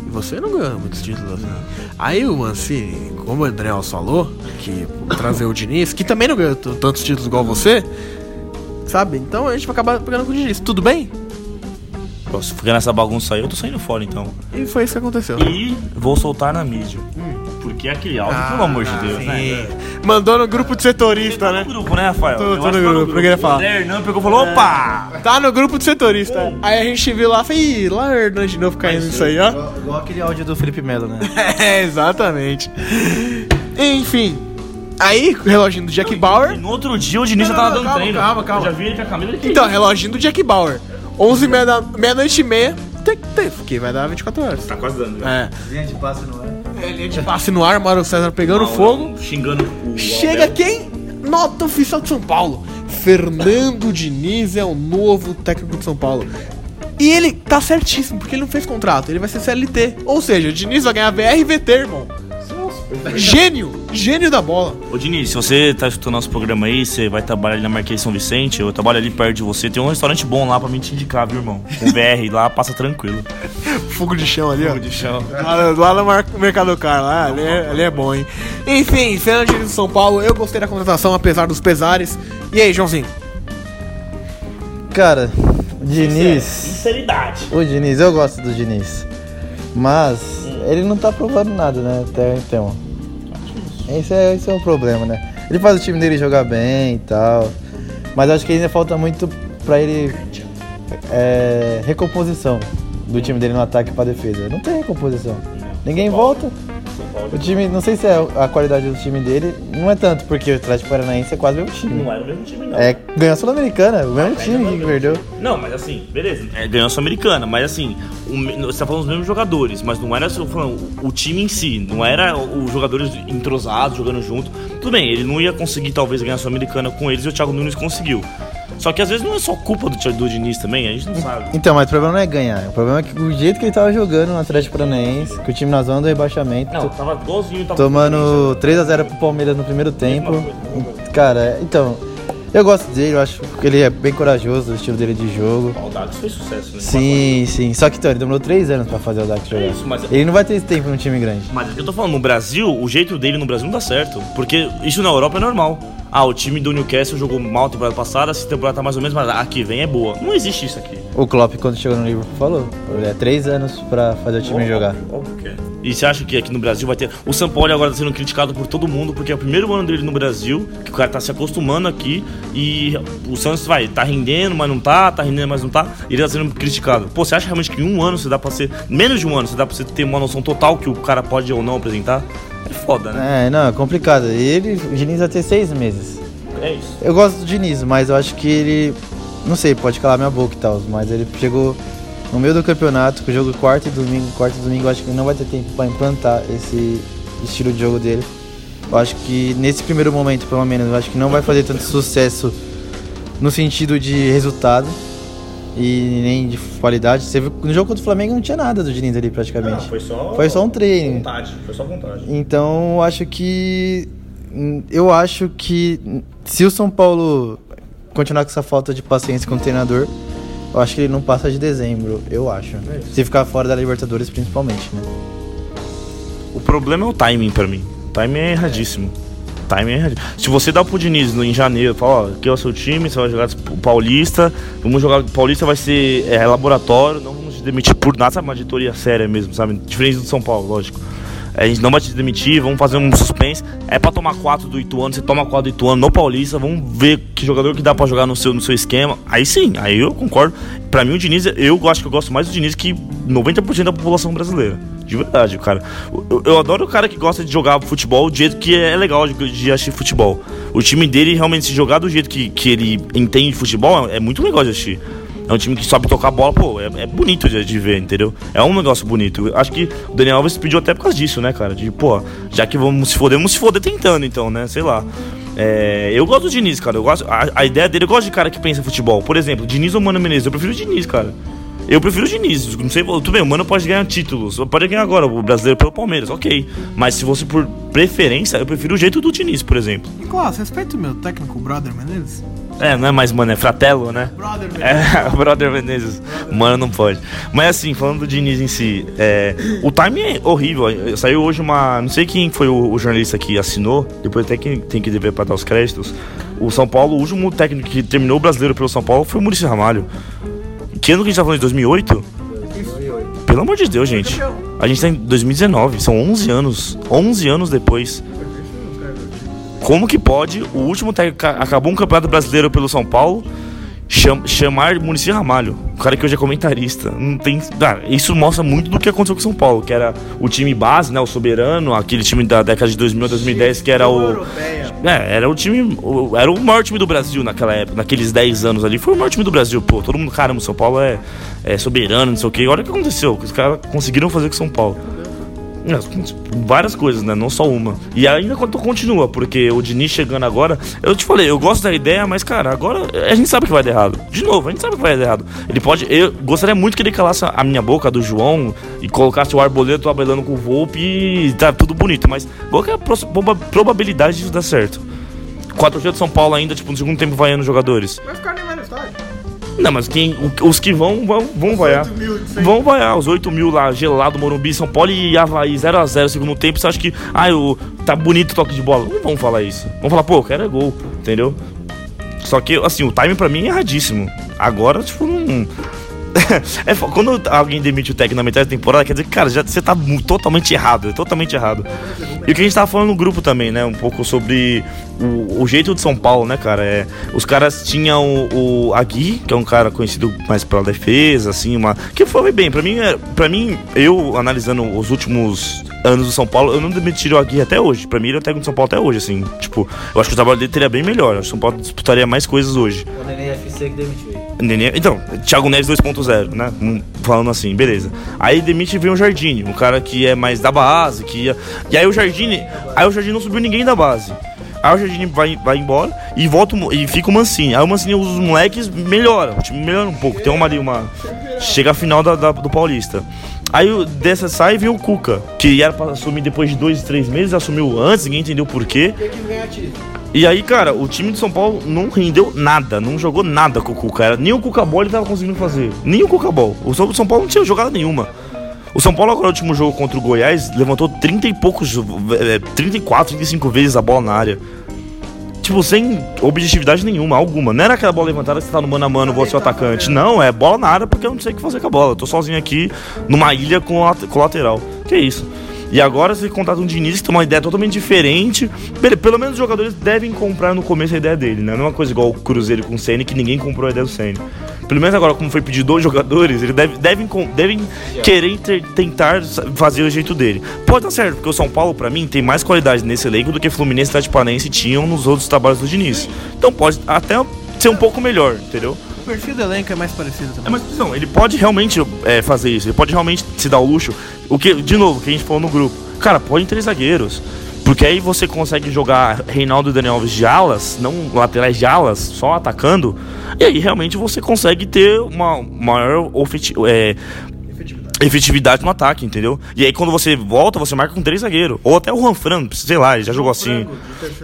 E você não ganhou muitos títulos assim. Aí o Mancini, como o Daniel Alves falou, que trazer o Diniz, que também não ganhou tantos títulos igual você, sabe? Então a gente vai acabar pegando com o Diniz. Tudo bem? Pô, Se ficar nessa bagunça aí, eu tô saindo fora então. E foi isso que aconteceu. E vou soltar na mídia. Porque aquele áudio, pelo amor de Deus, né? Sim. Mandou no grupo de setorista, Tá né? no grupo, né, Rafael? Tô- tô acho no que tá grupo, eu queria falar. O Hernan pegou e falou: opa! Tá no grupo de setorista. Aí a gente viu lá, falei, ih, lá o Hernan de novo caindo nisso aí, ó. Igual, igual aquele áudio do Felipe Melo, né? É, exatamente. Enfim. Aí, o reloginho do Jack E Bauer. no outro dia o Diniz já Não, tava não, dando calma, treino. calma, calma. Eu já vi ele com a camisa de Então, reloginho do Jack Bauer. 11 e meia da meia-noite e meia. Tem que ter, porque vai dar 24 horas. Tá quase dando, né? É. Linha de passe no ar. É, linha de passe no ar, Mauro César pegando fogo. Xingando o. Chega quem? Nota oficial de São Paulo. Fernando Diniz é o novo técnico de São Paulo. E ele tá certíssimo, porque ele não fez contrato, ele vai ser CLT. Ou seja, o Diniz vai ganhar VRVT, irmão. Gênio! Gênio da bola. Ô Diniz, se você tá escutando nosso programa aí, você vai trabalhar ali na Marquês São Vicente, eu trabalho ali perto de você, tem um restaurante bom lá pra mim te indicar, viu, irmão? O BR lá passa tranquilo. Fogo de chão ali, ó. de chão. Lá, lá no Mar- Mercado Car, lá, ali é, ali é bom, hein? Enfim, Diniz de São Paulo, eu gostei da contratação, apesar dos pesares. E aí, Joãozinho? Cara, o Diniz. Sinceridade. O Diniz, eu gosto do Diniz. Mas ele não tá provando nada, né? Até então. Esse é, esse é o problema, né? Ele faz o time dele jogar bem e tal. Mas acho que ainda falta muito pra ele. É, recomposição do time dele no ataque pra defesa. Não tem recomposição. Ninguém volta. O time, não sei se é a qualidade do time dele, não é tanto, porque o Atlético Paranaense é quase o mesmo time. Não era o mesmo time, não. É, ganhou a Sul-Americana, o mesmo time que perdeu. Não, mas assim, beleza. É, ganhou a Sul-Americana, mas assim, o você tá falando dos mesmos jogadores, mas não era falando o time em si, não era os jogadores entrosados, jogando junto. Tudo bem, ele não ia conseguir talvez ganhar a Sul-Americana com eles e o Thiago Nunes conseguiu. Só que às vezes não é só culpa do, do Diniz também, a gente não sabe. Então, mas o problema não é ganhar. O problema é que o jeito que ele tava jogando no Atlético Paranaense, que o time na zona do rebaixamento, Não, tava igualzinho, tava tomando 3x0 pro Palmeiras no primeiro tempo. coisa, Cara, então, eu gosto dele, eu acho que ele é bem corajoso, o estilo dele de jogo. O Dax fez sucesso, né? Sim, sim. Só que então, ele demorou 3 anos pra fazer o Dax jogar. isso, mas- Ele não vai ter esse tempo no time grande. Mas é que eu tô falando, no Brasil, o jeito dele no Brasil não dá certo. Porque isso na Europa é normal. Ah, o time do Newcastle jogou mal a temporada passada, essa temporada tá mais ou menos, mas a que vem é boa. Não existe isso aqui. O Klopp, quando chegou no Liverpool, falou. É 3 anos pra fazer o time jogar. Óbvio que é. E você acha que aqui no Brasil vai ter. O São Paulo agora tá sendo criticado por todo mundo, porque é o primeiro ano dele no Brasil, que o cara tá se acostumando aqui e o Santos vai, tá rendendo, mas não tá, tá rendendo, mas não tá, e ele tá sendo criticado. Pô, você acha realmente que em um ano você dá pra ser. Menos de um ano, você dá pra você ter uma noção total que o cara pode ou não apresentar? É foda, né? É, não, é complicado. Ele, o Diniz vai ter seis meses. É isso. Eu gosto do Diniz, mas eu acho que ele. Não sei, pode calar minha boca e tal, mas ele chegou no meio do campeonato, com o jogo quarto e domingo. Quarto e domingo, acho que ele não vai ter tempo pra implantar esse estilo de jogo dele. Eu acho que nesse primeiro momento, pelo menos, eu acho que não vai fazer tanto sucesso no sentido de resultado e nem de qualidade. Você viu, no jogo contra o Flamengo não tinha nada do Diniz ali praticamente. só. Foi só um treino. vontade. Foi só vontade. Então, eu acho que. Eu acho que se o São Paulo continuar com essa falta de paciência com o treinador, eu acho que ele não passa de dezembro, eu acho. Se ficar fora da Libertadores, principalmente, né? O problema é o timing pra mim. O timing é erradíssimo. O timing é erradíssimo. Se você dá pro Diniz no- em janeiro, fala, ó, aqui é o seu time, você vai jogar o Paulista, vamos jogar. Paulista vai ser é, laboratório, não vamos te demitir por nada, sabe? Uma editoria séria mesmo, sabe? Diferente do São Paulo, lógico. É, A gente não vai te demitir, vamos fazer um suspense. É pra tomar 4 do Ituano, você toma 4 do Ituano no Paulista, vamos ver que jogador que dá pra jogar no seu, no seu esquema. Aí sim, aí eu concordo. Pra mim, o Diniz, eu acho que eu gosto mais do Diniz que 90% da população brasileira. De verdade, cara. Eu, eu adoro o cara que gosta de jogar futebol do jeito que é legal de, de assistir futebol. O time dele, realmente, se jogar do jeito que, que ele entende de futebol, é muito legal de assistir. É um time que sabe tocar bola, pô, é, é bonito de, de ver, entendeu? É um negócio bonito. Acho que o Daniel Alves pediu até por causa disso, né, cara? De, pô, já que vamos se foder, vamos se foder tentando, então, né? Sei lá. É, eu gosto do Diniz, cara. Eu gosto, a, a ideia dele, eu gosto de cara que pensa em futebol. Por exemplo, Diniz ou Mano Menezes. Eu prefiro o Diniz, cara. Eu prefiro o Diniz. Não sei, tudo bem, o Mano pode ganhar títulos. Pode ganhar agora, o brasileiro pelo Palmeiras, ok. Mas se fosse por preferência, eu prefiro o jeito do Diniz, por exemplo. Nicolas, respeita o meu técnico, brother Menezes. É, não é mais Mano, é Fratello, né? Brother Menezes. É, Brother Menezes. Mano, não pode. Mas assim, falando do Diniz em si, é, o time é horrível. Saiu hoje uma. Não sei quem foi o, o jornalista que assinou, depois até que tem que dever para dar os créditos. O São Paulo, o último técnico que terminou o brasileiro pelo São Paulo foi o Maurício Ramalho. Que ano que a gente tá falando de 2008? Pelo amor de Deus, gente. A gente tá em 2019, são 11 anos. 11 anos depois. Como que pode o último técnico acabou um campeonato brasileiro pelo São Paulo cham- chamar Muricy Ramalho? O cara que hoje é comentarista. Não tem, ah, isso mostra muito do que aconteceu com São Paulo, que era o time base, né, o soberano, aquele time da década de 2000 a 2010 que era o é, era o time, era o maior time do Brasil naquela época, naqueles 10 anos ali. Foi o maior time do Brasil, pô. Todo mundo, caramba, o São Paulo é, é soberano, não sei o quê. Olha o que aconteceu, que os caras conseguiram fazer com São Paulo. Várias coisas, né? Não só uma. E ainda quando continua, porque o Diniz chegando agora, eu te falei, eu gosto da ideia, mas, cara, agora a gente sabe que vai dar errado. De novo, a gente sabe que vai dar errado. Ele pode. Eu gostaria muito que ele calasse a minha boca, a do João, e colocasse o arboleto abelando com o Volpe e tá tudo bonito. Mas qual que é a proba- probabilidade disso dar certo? Quatro dias de São Paulo ainda, tipo, no segundo tempo vaiando jogadores. Vai ficar nem vai no estádio. Não, mas quem, os que vão, vão, vão vaiar. 8 mil. Vão vaiar, os 8 mil lá, gelado, Morumbi, São Paulo e Havaí 0x0 segundo tempo. Você acha que, ah, eu, tá bonito o toque de bola? Não vão falar isso. Vão falar, pô, quero é gol, entendeu? Só que, assim, o time pra mim é erradíssimo. Agora, tipo, não. é, quando alguém demite o técnico na metade da temporada, quer dizer que, cara, já, você tá totalmente errado, é totalmente errado. E o que a gente tava falando no grupo também, né? Um pouco sobre o, o jeito de São Paulo, né, cara? É, os caras tinham o, o Agui, que é um cara conhecido mais pela defesa, assim, uma. Que foi bem, pra mim, é, pra mim, eu analisando os últimos anos do São Paulo, eu não demitiria o Agui até hoje. Pra mim, ele é o técnico do São Paulo até hoje, assim. Tipo, eu acho que o trabalho dele teria bem melhor. Eu acho que o São Paulo disputaria mais coisas hoje. O Nenê FC que demitiu ele. Nenê- Então, Thiago Neves 2.0, né? Hum, Falando assim, beleza. Aí demite e vem o Jardine, um cara que é mais da base, que ia. E aí o Jardine. Aí o Jardine não subiu ninguém da base. Aí o Jardine vai, vai embora e volta e fica o Mancini. Aí o Mancini os moleques, melhora. O time melhora um pouco. Tem uma ali, uma. Chega a final da, da- do Paulista. Aí dessa sai e vem o Cuca, que era pra assumir depois de dois, três meses, assumiu antes, ninguém entendeu por quê. E aí, cara, o time de São Paulo não rendeu nada, não jogou nada com o Cuca. Era, nem o Cuca Ball ele tava conseguindo fazer. Nem o Cuca Ball. O São Paulo não tinha jogada nenhuma. O São Paulo, agora, no último jogo contra o Goiás, levantou 30 e poucos, eh, 34, 35 vezes a bola na área. Tipo, sem objetividade nenhuma, alguma. Não era aquela bola levantada que você tá no mano a mano, você é o atacante. Não, é bola na área porque eu não sei o que fazer com a bola. Eu tô sozinho aqui numa ilha com, com lateral. Que isso? E agora você contrata um Diniz que tem uma ideia totalmente diferente. Pelo, pelo menos os jogadores devem comprar no começo a ideia dele, né? Não é uma coisa igual o Cruzeiro com o Senna, que ninguém comprou a ideia do Senna. Pelo menos agora, como foi pedido dois jogadores, eles deve, devem, devem querer ter- tentar fazer o jeito dele. Pode dar certo, porque o São Paulo, pra mim, tem mais qualidade nesse elenco do que Fluminense e Tatipanense tinham nos outros trabalhos do Diniz. Então pode até ser um pouco melhor, entendeu? O perfil do elenco é mais parecido É, também. mas não, ele pode realmente é, fazer isso, ele pode realmente se dar o luxo. O que, de novo, que a gente falou no grupo. Cara, pode três zagueiros. Porque aí você consegue jogar Reinaldo e Daniel Alves de alas, não laterais de alas, só atacando. E aí realmente você consegue ter uma maior é, efetividade no ataque, entendeu? E aí quando você volta, você marca com três zagueiros. Ou até o Juan Fran, sei lá, ele já jogou assim.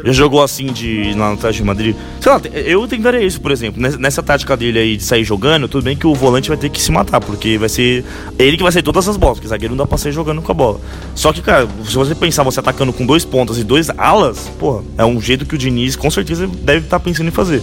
Já jogou assim de lá no Atlético de Madrid. Sei lá, eu tentaria isso, por exemplo. Nessa, nessa tática dele aí de sair jogando, tudo bem que o volante vai ter que se matar, porque vai ser ele que vai sair todas as bolas, porque zagueiro não dá pra sair jogando com a bola. Só que, cara, se você pensar você atacando com dois pontas e dois alas, pô, é um jeito que o Diniz com certeza deve estar pensando em fazer.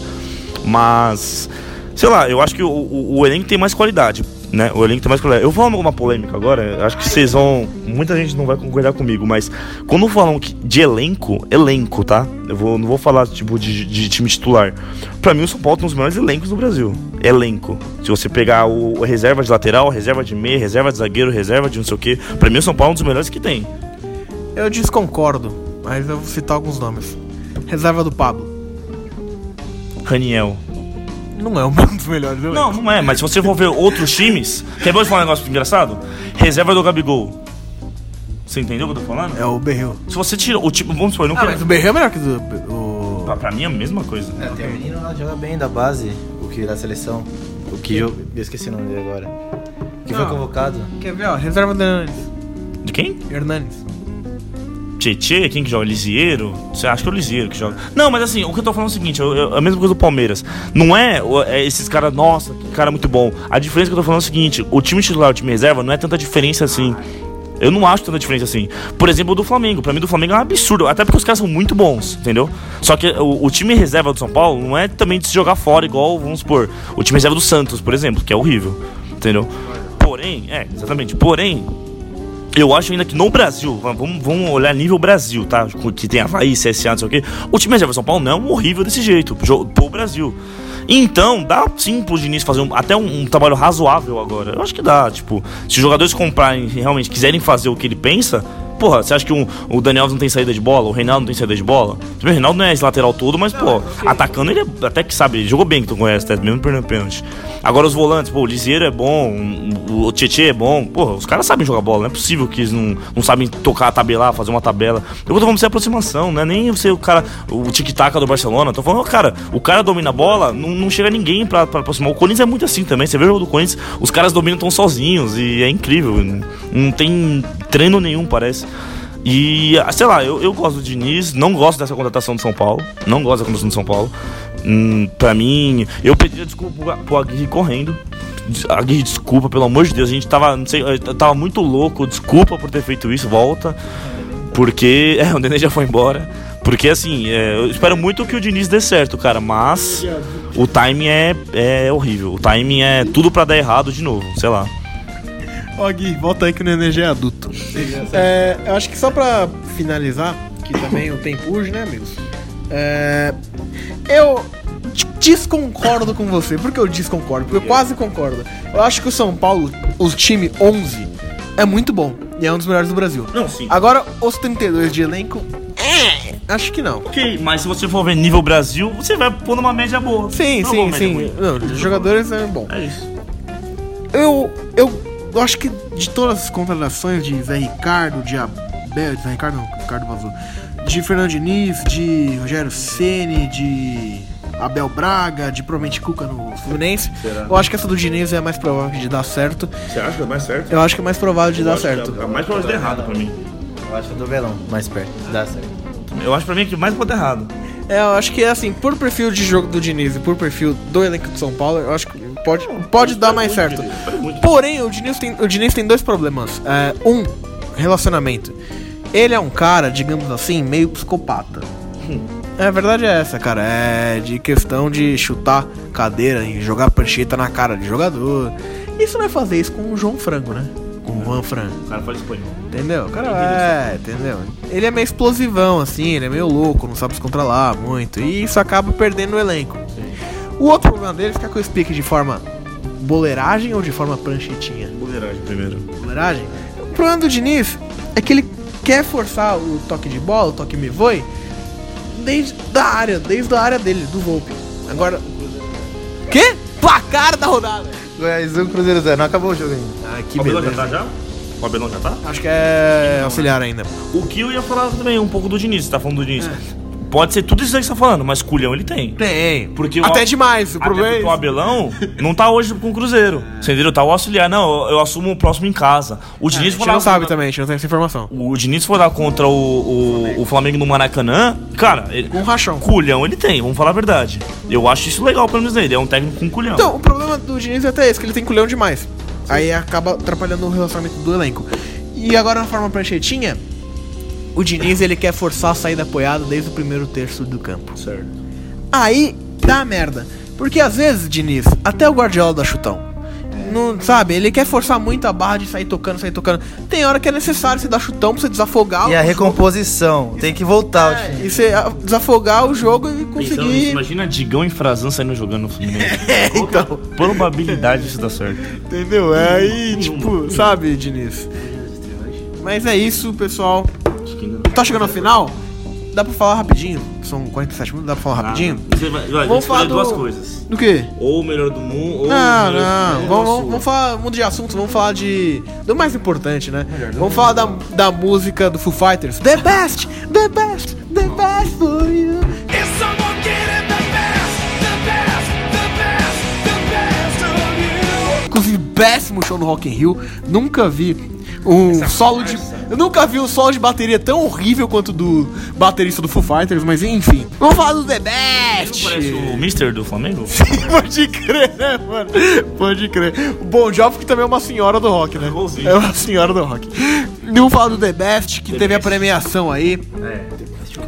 Mas, sei lá, eu acho que o, o, o elenco tem mais qualidade, né? O elenco tem mais qualidade. Eu vou falar uma polêmica agora, acho que vocês vão. Muita gente não vai concordar comigo, mas quando falam de elenco, elenco, tá? Eu vou, não vou falar tipo de, de time titular. Pra mim, o São Paulo tem um dos melhores elencos do Brasil. Elenco. Se você pegar o, a reserva de lateral, reserva de meia, reserva de zagueiro, reserva de não sei o quê, pra mim o São Paulo é um dos melhores que tem. Eu desconcordo, mas eu vou citar alguns nomes. Reserva do Pablo. Raniel. Não é um dos melhores. Não, não é, mas se você for ver outros times. Quer ver eu te falar um negócio engraçado? Reserva do Gabigol. Você entendeu o que eu tô falando? É o Berril. Se você tira o tipo. Vamos supor, não Ah, quero. mas o Berril é melhor que o... o... Pra, pra mim é a mesma coisa. É, tem um menino lá que joga bem da base, o que da seleção. O que eu, eu esqueci o nome dele agora. Que foi Não. convocado. Quer ver, ó? Reserva do Hernanes. De quem? Hernanes. Tietê, quem que joga? Lisieiro? Você acha que é o Lisieiro que joga? Não, mas assim, o que eu tô falando é o seguinte: eu- eu- a mesma coisa do Palmeiras. Não é, é esses caras, nossa, que cara muito bom. A diferença que eu tô falando é o seguinte: o time titular e o time reserva não é tanta diferença assim. Eu não acho tanta diferença assim. Por exemplo, o do Flamengo. Pra mim, do Flamengo é um absurdo. Até porque os caras são muito bons, entendeu? Só que o, o time reserva do São Paulo não é também de se jogar fora, igual, vamos supor, o time reserva do Santos, por exemplo, que é horrível. Entendeu? Porém, é, exatamente. Porém, eu acho ainda que no Brasil, va- vamos, vamos olhar nível Brasil, tá? Que tem Havaí, CSA, não sei o quê. O time reserva São Paulo não é horrível desse jeito, jo- pro Brasil. Então, dá sim pro Diniz fazer um- até um, um trabalho razoável agora. Eu acho que dá, tipo, se os jogadores comprarem e realmente quiserem fazer o que ele pensa, porra, você acha que um- o Daniel não tem saída de bola, o Reinaldo não tem saída de bola? Bem, O Reinaldo não é esse lateral todo, mas, pô, atacando ele é- até que sabe, ele jogou bem que tu conhece, até mesmo perdendo pênalti. Agora os volantes, pô, o Lisieiro é bom, o Tietchan é bom, porra, os caras sabem jogar bola, não é possível que eles não, não sabem tocar, tabelar, fazer uma tabela. Eu tô falando de ser aproximação, não é nem você o cara, o tic-tac do Barcelona, tô falando, cara, o cara domina a bola, não, não chega ninguém pra, pra aproximar. O Corinthians é muito assim também, você vê o jogo do Corinthians, os caras dominam tão sozinhos e é incrível, não tem treino nenhum, parece. E, sei lá, eu, eu gosto do Diniz, não gosto dessa contratação do São Paulo. Não gosto da contratação do São Paulo. Hum, pra mim, eu pedi desculpa pro, Aguirre correndo. Aguirre, desculpa, pelo amor de Deus. A gente tava, não sei, tava muito louco. Desculpa por ter feito isso, volta. Porque. É, o Nenê já foi embora. Porque assim, é, eu espero muito que o Diniz dê certo, cara. Mas o timing é, é horrível. O timing é tudo pra dar errado de novo, sei lá. Ó, Gui, volta aí que o Nenê já é adulto. É, eu acho que só pra finalizar, que também o tempo urge, né, amigos? É, eu desconcordo com você. Por que eu desconcordo? Porque eu quase concordo. Eu acho que o São Paulo, o time 11, é muito bom. E é um dos melhores do Brasil. Não, sim. Agora, os 32 de elenco, é, acho que não. Ok, mas se você for ver nível Brasil, você vai pôr numa média boa. Sim, Não sim, média sim. ruim. Não, os jogadores é bom. É isso. Eu, eu, eu acho que de todas as contratações de Zé Ricardo, de Abel, de Zé Ricardo não, Ricardo vazou, de Fernando Diniz, de Rogério Ceni, de Abel Braga, de provavelmente Cuca no Fluminense, eu acho que essa do Diniz é a mais provável de dar certo. Você acha que é mais certo? Eu acho que é mais provável de dar certo. É mais provável de dar errado pra mim. Eu acho que é do Belão, mais perto. Dá certo. Eu acho pra mim que mais pode dar errado. É, eu acho que é assim, por perfil de jogo do Diniz e por perfil do elenco de São Paulo, eu acho que pode, pode dar mais certo. Porém, o Diniz tem, o Diniz tem dois problemas. É, um, relacionamento. Ele é um cara, digamos assim, meio psicopata. É, a verdade é essa, cara. É de questão de chutar cadeira e jogar prancheta na cara de jogador. Isso não é fazer isso com o João Frango, né? com o Juan Fran. O cara fala espanhol. Entendeu? O cara é, entendeu? Ele é meio explosivão, assim, ele é meio louco, não sabe se controlar muito. E isso acaba perdendo o elenco. O outro problema deles, quer que eu explique de forma boleiragem ou de forma pranchetinha? Boleiragem primeiro. Boleiragem? O problema do Diniz é que ele quer forçar o toque de bola, o toque me voe, desde da área, desde a área dele, do Volpe. Agora. Quê? Placar da rodada! Goiás 1, Cruzeiro 0. Não acabou o jogo ainda. Ah, que o Abelão já beleza. tá já? O Abelão já tá? Acho que é auxiliar ainda. O que eu ia falar também um pouco do Diniz, você tá falando do Diniz. Pode ser tudo isso aí que você tá falando, mas culhão ele tem. Tem. Porque o- Até demais. O Até problema é o. Abelão não tá hoje com o Cruzeiro. Você entendeu? Tá o auxiliar. Não, eu, eu assumo o próximo em casa. O A Diniz gente foi não lá sabe contra- também, a gente não tem essa informação. O Diniz foi lá contra o, o, o Flamengo no Maracanã. Cara, ele, Com um rachão. culhão ele tem, vamos falar a verdade. Eu acho isso legal pelo menos dele. É um técnico com culhão. Então, o problema do Diniz é até esse, que ele tem culhão demais. Aí acaba atrapalhando o relacionamento do elenco. E agora na forma pranchetinha, o Diniz ele quer forçar a saída apoiada desde o primeiro terço do campo. certo. Aí dá merda. Porque às vezes, Diniz, até o Guardiola dá chutão. Não, sabe, ele quer forçar muito a barra de sair tocando, sair tocando. Tem hora que é necessário você dar chutão pra você desafogar E a o jogo. recomposição. Tem que voltar o É, e você ah, desafogar o jogo e nisso, conseguir. imagina Digão e Frazan saindo jogando no Fluminense. É, então. Probabilidade disso dar certo. Entendeu? É aí, tipo, sabe, Diniz? Mas é isso, pessoal. Tá chegando ao final? Dá pra falar rapidinho? São 47 minutos, dá pra falar rapidinho? Você vai, vai, Vamos falar escolher duas do- coisas. Do quê? Ou o melhor do mundo, ou Não, o melhor não. do Vamos, vamos, vamos falar mundo de assuntos, vamos falar de. Do mais importante, né? Vamos falar da, da música do Foo Fighters. The best, the best, the best for you. Inclusive, péssimo show no Rock in Rio. Nunca vi um solo de. Eu nunca vi um solo de bateria tão horrível quanto do baterista do Foo Fighters, mas enfim. Vamos falar do The Best! Parece o Mister do Flamengo? Pode crer, né, mano? Pode crer. O Bon Jovi que também é uma senhora do rock, né? É uma senhora do rock. Vamos falar do The Best, que teve a premiação aí.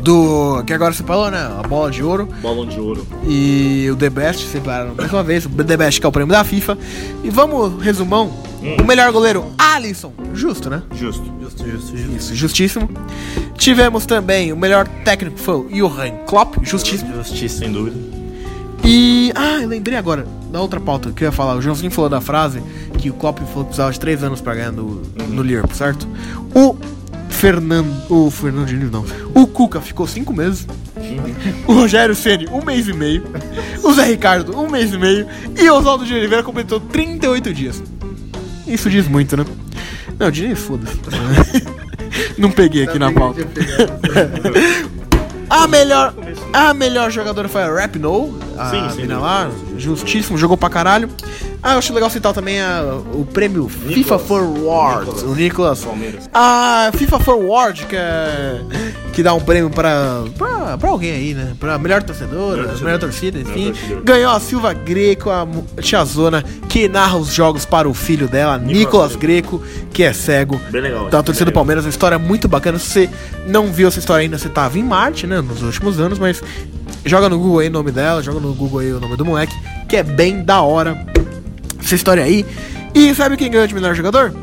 Do. Que agora você falou, né? A bola de ouro. Balão de ouro. E o The Best separaram mais uma vez. O The Best que é o prêmio da FIFA. E vamos, resumão. O melhor goleiro, Alisson. Justo, né? Justo. Isso, justíssimo. Tivemos também o melhor técnico foi o Johan Klopp. Justíssimo. Justiça, sem dúvida. E. Ah, eu lembrei agora, da outra pauta que eu ia falar. O Joãozinho falou da frase que o Klopp falou que precisava de 3 anos pra ganhar no, no Liverpool, certo? O Fernando. O Fernando Diniz não. O Cuca ficou 5 meses. O Rogério Ceni um mês e meio. O Zé Ricardo, um mês e meio. E o Oswaldo de Oliveira completou 38 dias. Isso diz muito, né? Não, Diniz, foda-se. Não peguei aqui na pauta. A melhor, a melhor jogadora foi a Rap No, a Sim, mina dúvida. lá, justíssimo, jogou pra caralho. Ah, eu acho legal citar também a- o prêmio FIFA Forward, o Nicolas. Palmeiras. A FIFA Forward, que é que dá um prêmio pra, pra, pra alguém aí, né? Pra melhor torcedora, torcedor. melhor torcida, enfim. Melhor. Ganhou a Silva Greco, a tiazona, que narra os jogos para o filho dela, Nicolas Greco, que é cego. Bem legal. Da torcida do Palmeiras, uma história muito bacana. Se você não viu essa história ainda, você tava em Marte, né? Nos últimos anos, mas joga no Google aí o nome dela, joga no Google aí o nome do moleque, que é bem da hora essa história aí. E sabe quem ganhou de melhor jogador?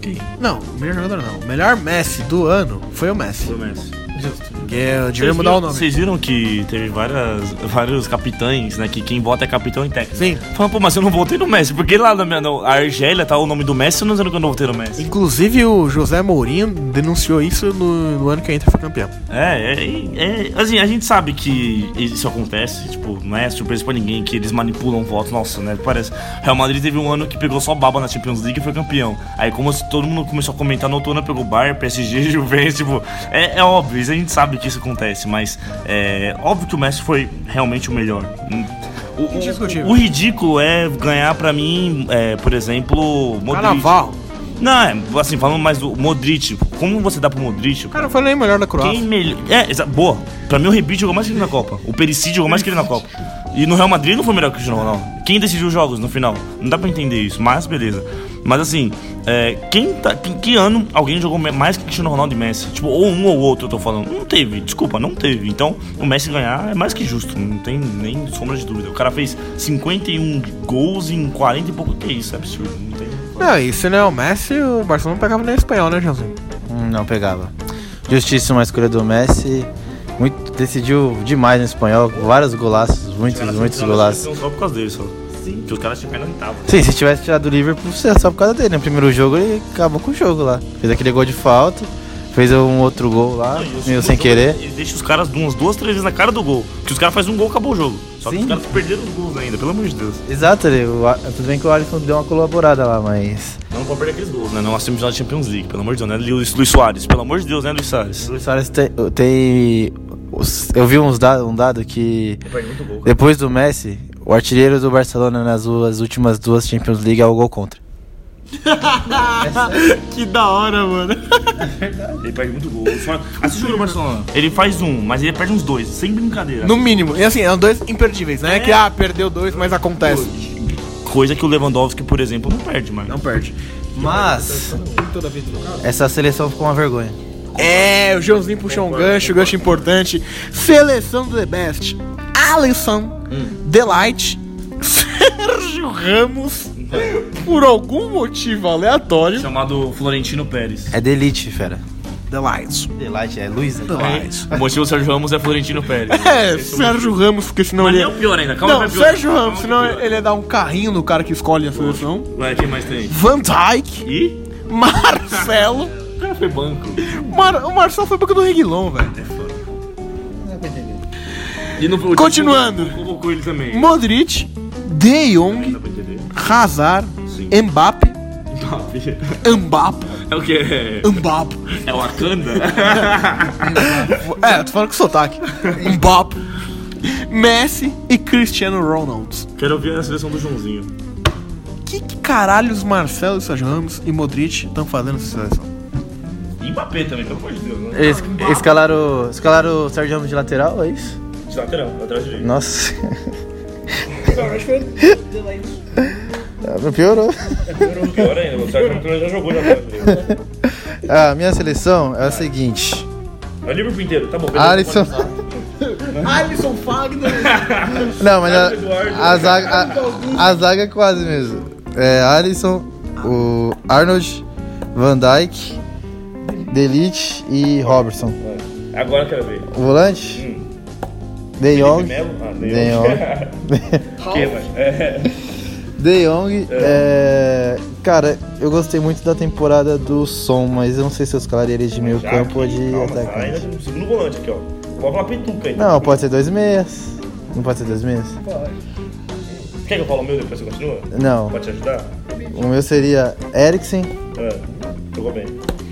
Quem? Não, o melhor jogador não. O melhor Messi do ano foi o Messi. Do Messi. Devia Vocês mudar viram- o nome. Vocês viram que teve várias, vários capitães, né? Que quem vota é capitão e técnico. Sim. Fala, pô, mas eu não votei no Messi. Porque lá na minha. Argélia tá o nome do Messi, eu não dizendo que eu não votei no Messi. Inclusive o José Mourinho denunciou isso no, no ano que a Inter foi campeão. É, é, é, assim, a gente sabe que isso acontece, tipo, não é surpresa pra ninguém que eles manipulam votos, nossa, né, parece. Real Madrid teve um ano que pegou só baba na Champions League e foi campeão. Aí como todo mundo começou a comentar no outro ano, pegou Bayern, PSG, Juventus, tipo, é, é óbvio, a gente sabe que isso acontece, mas é óbvio que o Messi foi realmente o melhor. O, o- o ridículo é ganhar pra mim, é, por exemplo, Modric. Carnaval. Não, é, assim, falando mais do Modric, como você dá pro Modric? O cara não foi nem o melhor da Croácia. Quem melhor. É, exa- boa. Pra mim o Rebite jogou mais que ele na Copa. O Perisic jogou mais que ele na Copa. E no Real Madrid não foi melhor que o Cristiano Ronaldo. Quem decidiu os jogos no final? Não dá pra entender isso, mas beleza. Mas assim, é, quem tá. Quem, que ano alguém jogou mais que Cristiano Ronaldo e Messi? Tipo, ou um ou outro, eu tô falando. Não teve, desculpa, não teve. Então, o Messi ganhar é mais que justo, não tem nem sombra de dúvida. O cara fez 51 gols em 40 e pouco. Que isso, é absurdo. Não tem. Não, e se não é o Messi, o Barcelona não pegava nem o espanhol, né, Joãozinho? Hum, Não pegava. Justíssima a escolha do Messi. Muito, decidiu demais no espanhol. Vários golaços, muitos, muitos golaços. Só por causa dele, só. Sim. Que os caras tinham caído na oitava. Sim, se tivesse tirado do Liverpool, só por causa dele. No primeiro jogo ele acabou com o jogo lá. Fez aquele gol de falta, fez um outro gol lá, Não, o meio sem querer. Ele deixa os caras umas duas, três vezes na cara do gol. Que os caras fazem um gol acabou o jogo. Só que Sim. os caras perderam os gols ainda, pelo amor de Deus. Exato, ele, o, tudo bem que o Alisson deu uma colaborada lá, mas. Não pode perder aqueles gols, né? Não semifinal da Champions League, pelo amor de Deus, né? Luiz, Luiz Soares, pelo amor de Deus, né, Luiz Soares? O Luiz Soares tem. tem eu vi uns da, um dado que Perde muito gol. depois do Messi, o artilheiro do Barcelona nas duas, últimas duas Champions League é o gol contra. que da hora, mano. Ele perde muito gol. Só- Assiste o jogo do Barcelona. Ele faz um, mas ele perde uns dois, sem brincadeira. No mínimo. E assim, são dois imperdíveis, né? Que, ah, perdeu dois, mas acontece. Coisa que o Lewandowski, por exemplo, não perde mais. Não perde. Mas. Essa seleção ficou uma vergonha. É, o Joãozinho puxou um gancho, gancho importante. Seleção do The Best. Alisson, Delight, Sérgio Ramos, por algum motivo aleatório. Chamado Florentino Pérez. É Delite, fera. Delight. Delight, é Luiz. Delight. O motivo do Sérgio Ramos é Florentino Pérez. É, Sérgio Ramos, porque senão Mas ele. é o pior ainda, calma Não, vai pior. Sérgio Ramos, Calma, senão ele ia dar um carrinho no cara que escolhe a seleção. Vai, quem mais tem? Van Dyke, E? Marcelo. O cara foi banco. Mar- o Marcelo foi banco do Reguilon, velho. E no, o Continuando. time Convocou ele também. Modric, De Jong? Hazard, Sim. Mbappe, Mbappe, É o que? Mbappe. É o Wakanda? É, tô falando com sotaque. Mbappe, Messi e Cristiano Ronaldo. Quero ouvir a seleção do Joãozinho. Que, que caralhos Marcelo, Sérgio Ramos e Modric estão fazendo nessa seleção? E Mbappé também, pelo amor de Deus. Né? Eles escalaram, escalaram o Sérgio Ramos de lateral, é isso? De lateral, lateral direito. Nossa. Ah, Piorou. Pior ainda, o Sérgio Ramos já jogou direito. A minha seleção é a seguinte: É o Liverpool inteiro, tá bom. Alisson. Alisson Fagner. Não, mas a, a zaga, a, a zaga é quase mesmo. É Alisson, o Arnold, Van Dyke, Delite e Robertson. Agora eu quero ver. O volante? De Jong. Melo? Ah, De De Jong. Quem, vai? É. De Jong. é, Cara, eu gostei muito da temporada do Som, mas eu não sei se eu escalaria ele de meio campo ou de calma, Ainda atacante. tem um segundo volante aqui, ó. Vou falar pituca aí. Não, pode ser dois meias. Não pode ser dois meias? Quer que eu fale o meu depois você continua? Não. Pode te ajudar? O meu seria Eriksen. É. Jogou bem.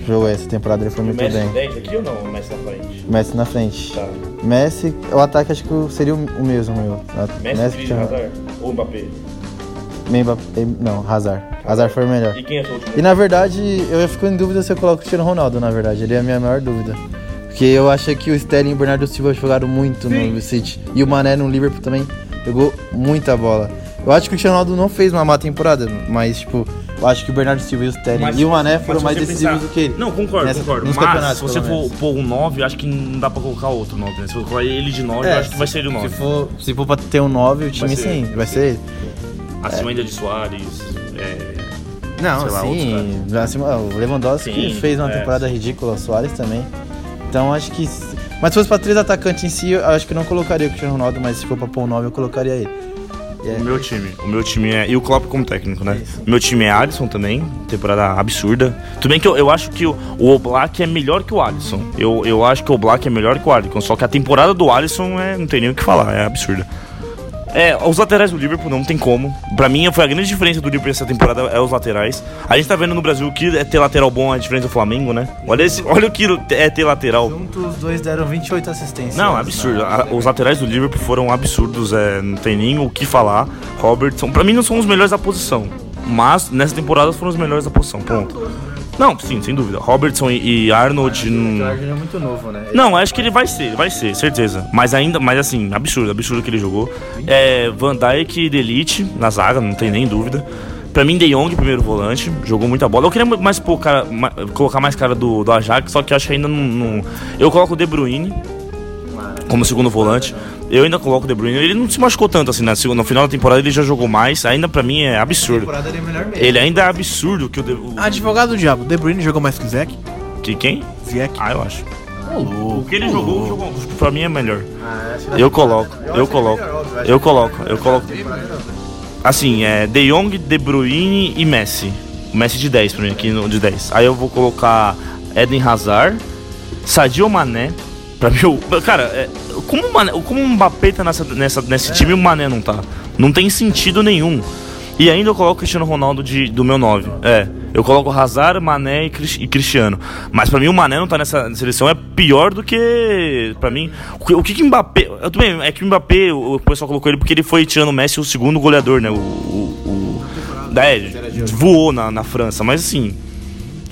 Jogou essa temporada, ele foi muito Messi bem. 10 aqui ou não? O Messi na frente. Messi na frente. Tá. Messi, o ataque acho que seria o mesmo, meu. Messi, Messi Hazard ou Mbappé? Memba- em- Não, Hazard. Hazard foi o melhor. E quem é o último? E na verdade, eu ficar em dúvida se eu coloco o Cristiano Ronaldo, na verdade. Ele é a minha maior dúvida. Porque eu achei que o Sterling e o Bernardo Silva jogaram muito no City. E o Mané no Liverpool também jogou muita bola. Eu acho que o Cristiano Ronaldo não fez uma má temporada, mas, tipo, eu acho que o Bernardo Silva e o Sterling Mas e o Mané foram mais decisivos pensar- do que ele. Não, concordo, Nessa- concordo. Mas se você for pôr um 9, acho que não dá pra colocar outro 9, né? Se você colocar ele de 9, eu acho que vai ser ele o 9. Se for, se for pra ter um 9, o time Vai ser sim, vai ser ele. Acima ainda de Soares. É... Não, Sei lá, sim. acima- o Lewandowski Sim, fez uma é, temporada ridícula, o Soares também. Então acho que. Mas se fosse pra três atacantes em si, eu acho que não colocaria o Cristiano Ronaldo, mas se for pra pôr um 9, eu colocaria ele. É- O meu time. O meu time é. E o Klopp como técnico, né? Isso. O meu time é Alisson também. Temporada absurda. Tudo bem que eu, eu acho que o, o Oblak é melhor que o Alisson. Eu, eu acho que o Oblak é melhor que o Alisson. Só que a temporada do Alisson é, não tem nem o que falar, é absurda. É, os laterais do Liverpool não tem como. Pra mim, foi a grande diferença do Liverpool essa temporada é os laterais. A gente tá vendo no Brasil que é ter lateral bom é diferente do Flamengo, né? Olha, esse, olha o que é ter lateral. Juntos os dois deram 28 assistências. Não, absurdo. A- os laterais do Liverpool foram absurdos, é, não tem nem o que falar. Robertson, pra mim não são os melhores da posição, mas nessa temporada foram os melhores da posição, ponto. Não, sim, sem dúvida. Robertson e, e Arnold. O hum, Jorge é muito novo, né? Não, acho que ele vai ser, ele vai ser, certeza. Mas ainda, mas assim, absurdo, absurdo que ele jogou. É, Van Dijk e Delite na zaga, não tem nem dúvida. Pra mim, De Jong, primeiro volante, jogou muita bola. Eu queria mais pôr cara, colocar mais cara do, do Ajax, só que acho que ainda não, não- Eu coloco o De Bruyne. como segundo volante. Eu ainda coloco o De Bruyne. Ele não se machucou tanto assim, né? No final da temporada ele já jogou mais. Ainda pra mim é absurdo. ele é melhor mesmo. Ele ainda é absurdo que o De... o- Advogado do diabo, De Bruyne jogou mais que o Zeke? Que quem? Zeke. Ah, eu acho. Ô, louco. O que ele jogou, jogou pra mim é melhor. Ah, Eu coloco, eu coloco, eu coloco, eu coloco. Assim, é De Jong, De Bruyne e Messi. O Messi de 10 pra mim, aqui no de 10. Aí eu vou colocar Eden Hazard, Sadio Mané. Pra mim, o- cara, é, como, o Mané, como o Mbappé tá nessa, nessa, nesse time e o Mané não tá? Não tem sentido nenhum. E ainda eu coloco o Cristiano Ronaldo de, do meu 9. É, eu coloco Hazard, Mané e, Cris- e Cristiano. Mas pra mim o Mané não tá nessa seleção é pior do que. Pra mim. O que, que Mbappé. Eu também, é que o Mbappé, o, o pessoal colocou ele porque ele foi tirando o Messi o segundo goleador, né? O. o, o é, voou na, na França, mas assim.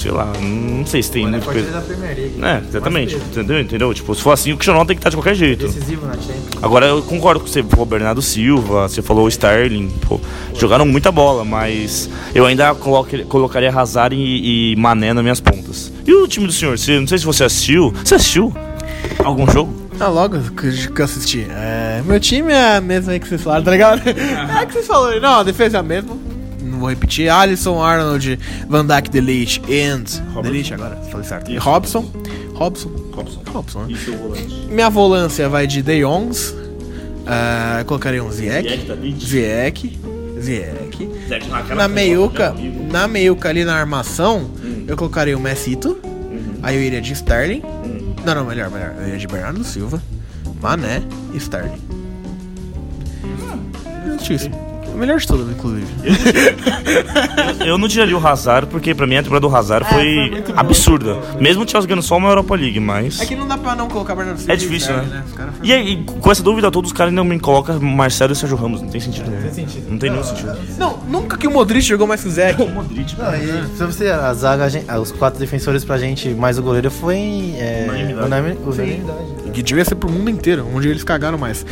Sei lá, não sei se tem muito peso. da Premier League. É, exatamente. Entendeu? Entendeu? Tipo, se for assim, o Cristiano tem que estar de qualquer jeito. Decisivo na Champions. Agora eu concordo com você, falou Bernardo Silva, você falou o Sterling, pô, jogaram muita bola, mas eu ainda coloque- colocaria Hazard e, e Mané nas minhas pontas. E o time do senhor? Você, não sei se você assistiu. Você assistiu algum jogo? Ah, logo que que eu assisti. É, meu time é a mesma aí que vocês falaram, tá ligado? É que vocês falaram. Não, a defesa é a mesma. Não vou repetir. Alisson, Arnold, Van Dijk, Delete and... Delete agora, falei certo. E Robson. Robson. Robson. Robson, né? E seu volante? Minha volância vai de De Jongs. Ah, um Ziyech. Ziyech, Tadic. Ziyech. Ziyech. Zé, naquela Na foto, meiuca, né, na meiuca ali na armação, eu colocaria o Messito. Aí eu iria de Sterling. Não, não, melhor, melhor. Eu iria de Bernardo Silva, Mané e Sterling. Justíssimo. O melhor de tudo, inclusive. Eu não tiraria o Hazard, porque pra mim a temporada do Hazard foi, foi boa, absurda. Mesmo o Chelsea ganhando só uma Europa League, mas... É que não dá pra não colocar Bernardo Silva. É difícil, né? Caras E aí, com essa dúvida toda, os caras ainda me colocam Marcelo e Sérgio Ramos. Não tem sentido. Não tem sentido. Não tem nenhum sentido. Não, nunca que o Modric jogou mais que o Zeke. O Modric, Não, e pra você, a zaga, a gente- os quatro defensores pra gente, mais o goleiro foi em. É, Unanimidade. unanimi- unanimidade. Que devia ser pro mundo inteiro, onde eles cagaram mais.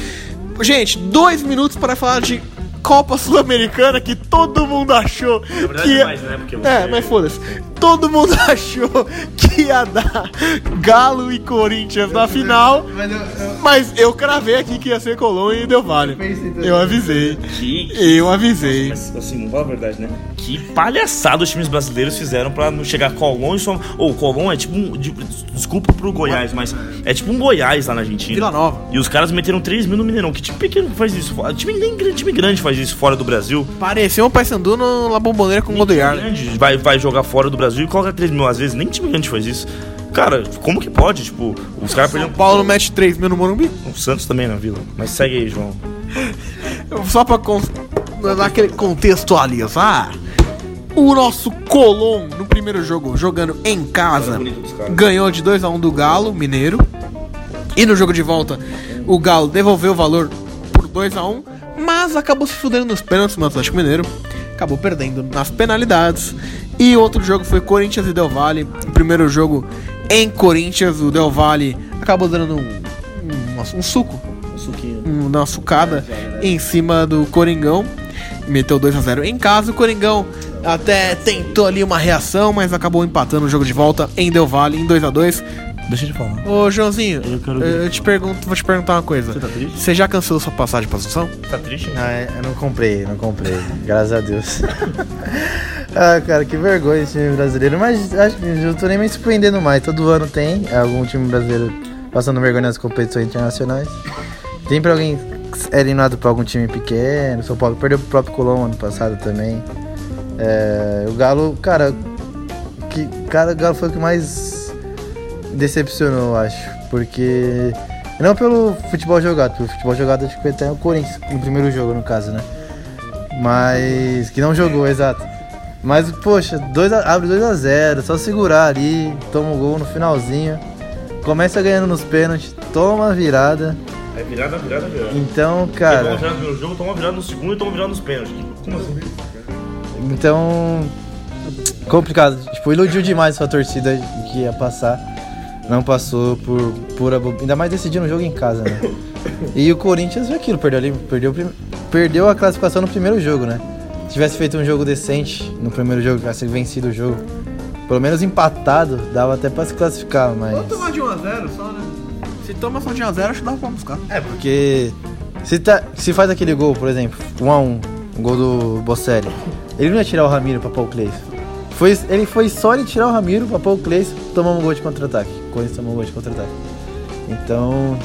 Gente, dois minutos para falar de Copa Sul-Americana que todo mundo achou verdade, que ia... mais, né? Porque você- É, mas foda-se. Todo mundo achou que ia dar Galo e Corinthians na final, Mas eu, eu, mas eu cravei aqui que ia ser Colônia e deu vale. Eu avisei. Que, Eu avisei. Mas, assim, não fala a verdade, né? Que palhaçada os times brasileiros fizeram pra não chegar a Colón e só. Ou Colón é tipo um. de- Desculpa pro Goiás, mas é tipo um Goiás lá na Argentina. Vila Nova. E os caras meteram 3 mil no Mineirão. Que time pequeno que faz isso? Time, nem grande, time grande faz isso fora do Brasil. Pareceu um Paysandu no La Bombonera com o grande vai, vai jogar fora do Brasil e coloca 3 mil. Às vezes nem time grande faz isso. Cara, como que pode? Tipo, os caras perderam. Paulo mete 3 mil no Morumbi. O Santos também na vila. Mas segue aí, João. Só pra con- dar aquele contextualizar. O nosso Colom, no primeiro jogo, jogando em casa, bonito dos caras. ganhou de 2x1 do Galo, Mineiro. E no jogo de volta, o Galo devolveu o valor por 2x1, mas acabou se fudendo nos pênaltis no Atlético Mineiro. Acabou perdendo nas penalidades. E outro jogo foi Corinthians e Del Valle. O primeiro jogo em Corinthians, o Del Valle acabou dando um, um, um suco suquinho. uma sucada em cima do Coringão. Meteu 2 a 0 em casa. O Coringão até tentou ali uma reação, mas acabou empatando o jogo de volta em Del Valle em 2 a 2 Deixa de falar. Ô Joãozinho, Eu quero eu, te pergunto, vou te perguntar uma coisa. Você tá triste? Você já cancelou sua passagem pra Assunção? Tá triste? Não, é- eu não comprei, não comprei. Graças a Deus. ah, cara, que vergonha esse time brasileiro. Mas acho que eu tô nem me surpreendendo mais. Todo ano tem algum time brasileiro passando vergonha nas competições internacionais. Tem pra alguém é eliminado pra algum time pequeno. São Paulo perdeu pro próprio Colombo ano passado também. É, o Galo, cara, que, cara, o Galo foi o que mais decepcionou, eu acho. Porque. Não pelo futebol jogado, pelo futebol jogado acho que foi até o Corinthians no primeiro jogo, no caso, né? Mas. Que não jogou, exato. Mas, poxa, dois a- abre 2x0, só segurar ali, toma o gol no finalzinho. Começa ganhando nos pênaltis, toma a virada. É virada, virada, virada. Então, Toma cara. virada no jogo, toma virada no segundo e toma virada nos pênaltis. Como assim? Então. Complicado. Tipo, iludiu demais sua torcida que ia passar. Não passou por pura bo... Ainda mais decidindo o jogo em casa, né? E o Corinthians foi aquilo, perdeu ali, perdeu, perdeu a classificação no primeiro jogo, né? Se tivesse feito um jogo decente no primeiro jogo, tivesse vencido o jogo, pelo menos empatado, dava até pra se classificar, mas. de 1 a 0 só, né? Se toma só de 1x0, acho que dá pra buscar. É, porque se, tá, se faz aquele gol, por exemplo, 1x1, um gol do Bocelli, ele não ia tirar o Ramiro pra pôr o Cleis. Foi, ele foi só ele tirar o Ramiro pra pôr o Cleis, tomar um gol de contra-ataque. Corinthians tomou um gol de contra-ataque. Então,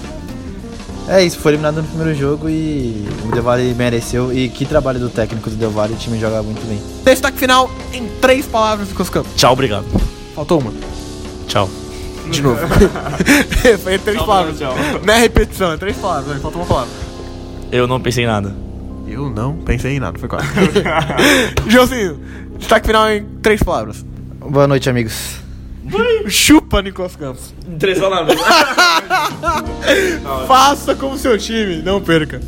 é isso, foi eliminado no primeiro jogo e o Del Valle mereceu. E que trabalho do técnico do Del Valle, o time joga muito bem. Destaque final em três palavras, Nicolas Campos. Tchau, obrigado. Faltou uma. Tchau. De novo. Foi em três palavras. Não é repetição, é três palavras. né? Faltou uma palavra. Eu não pensei em nada. Eu não pensei em nada, foi quase. Joãozinho, destaque final em três palavras. Boa noite, amigos. Chupa, Nicolas Campos. Três palavras. Faça como seu time, não perca.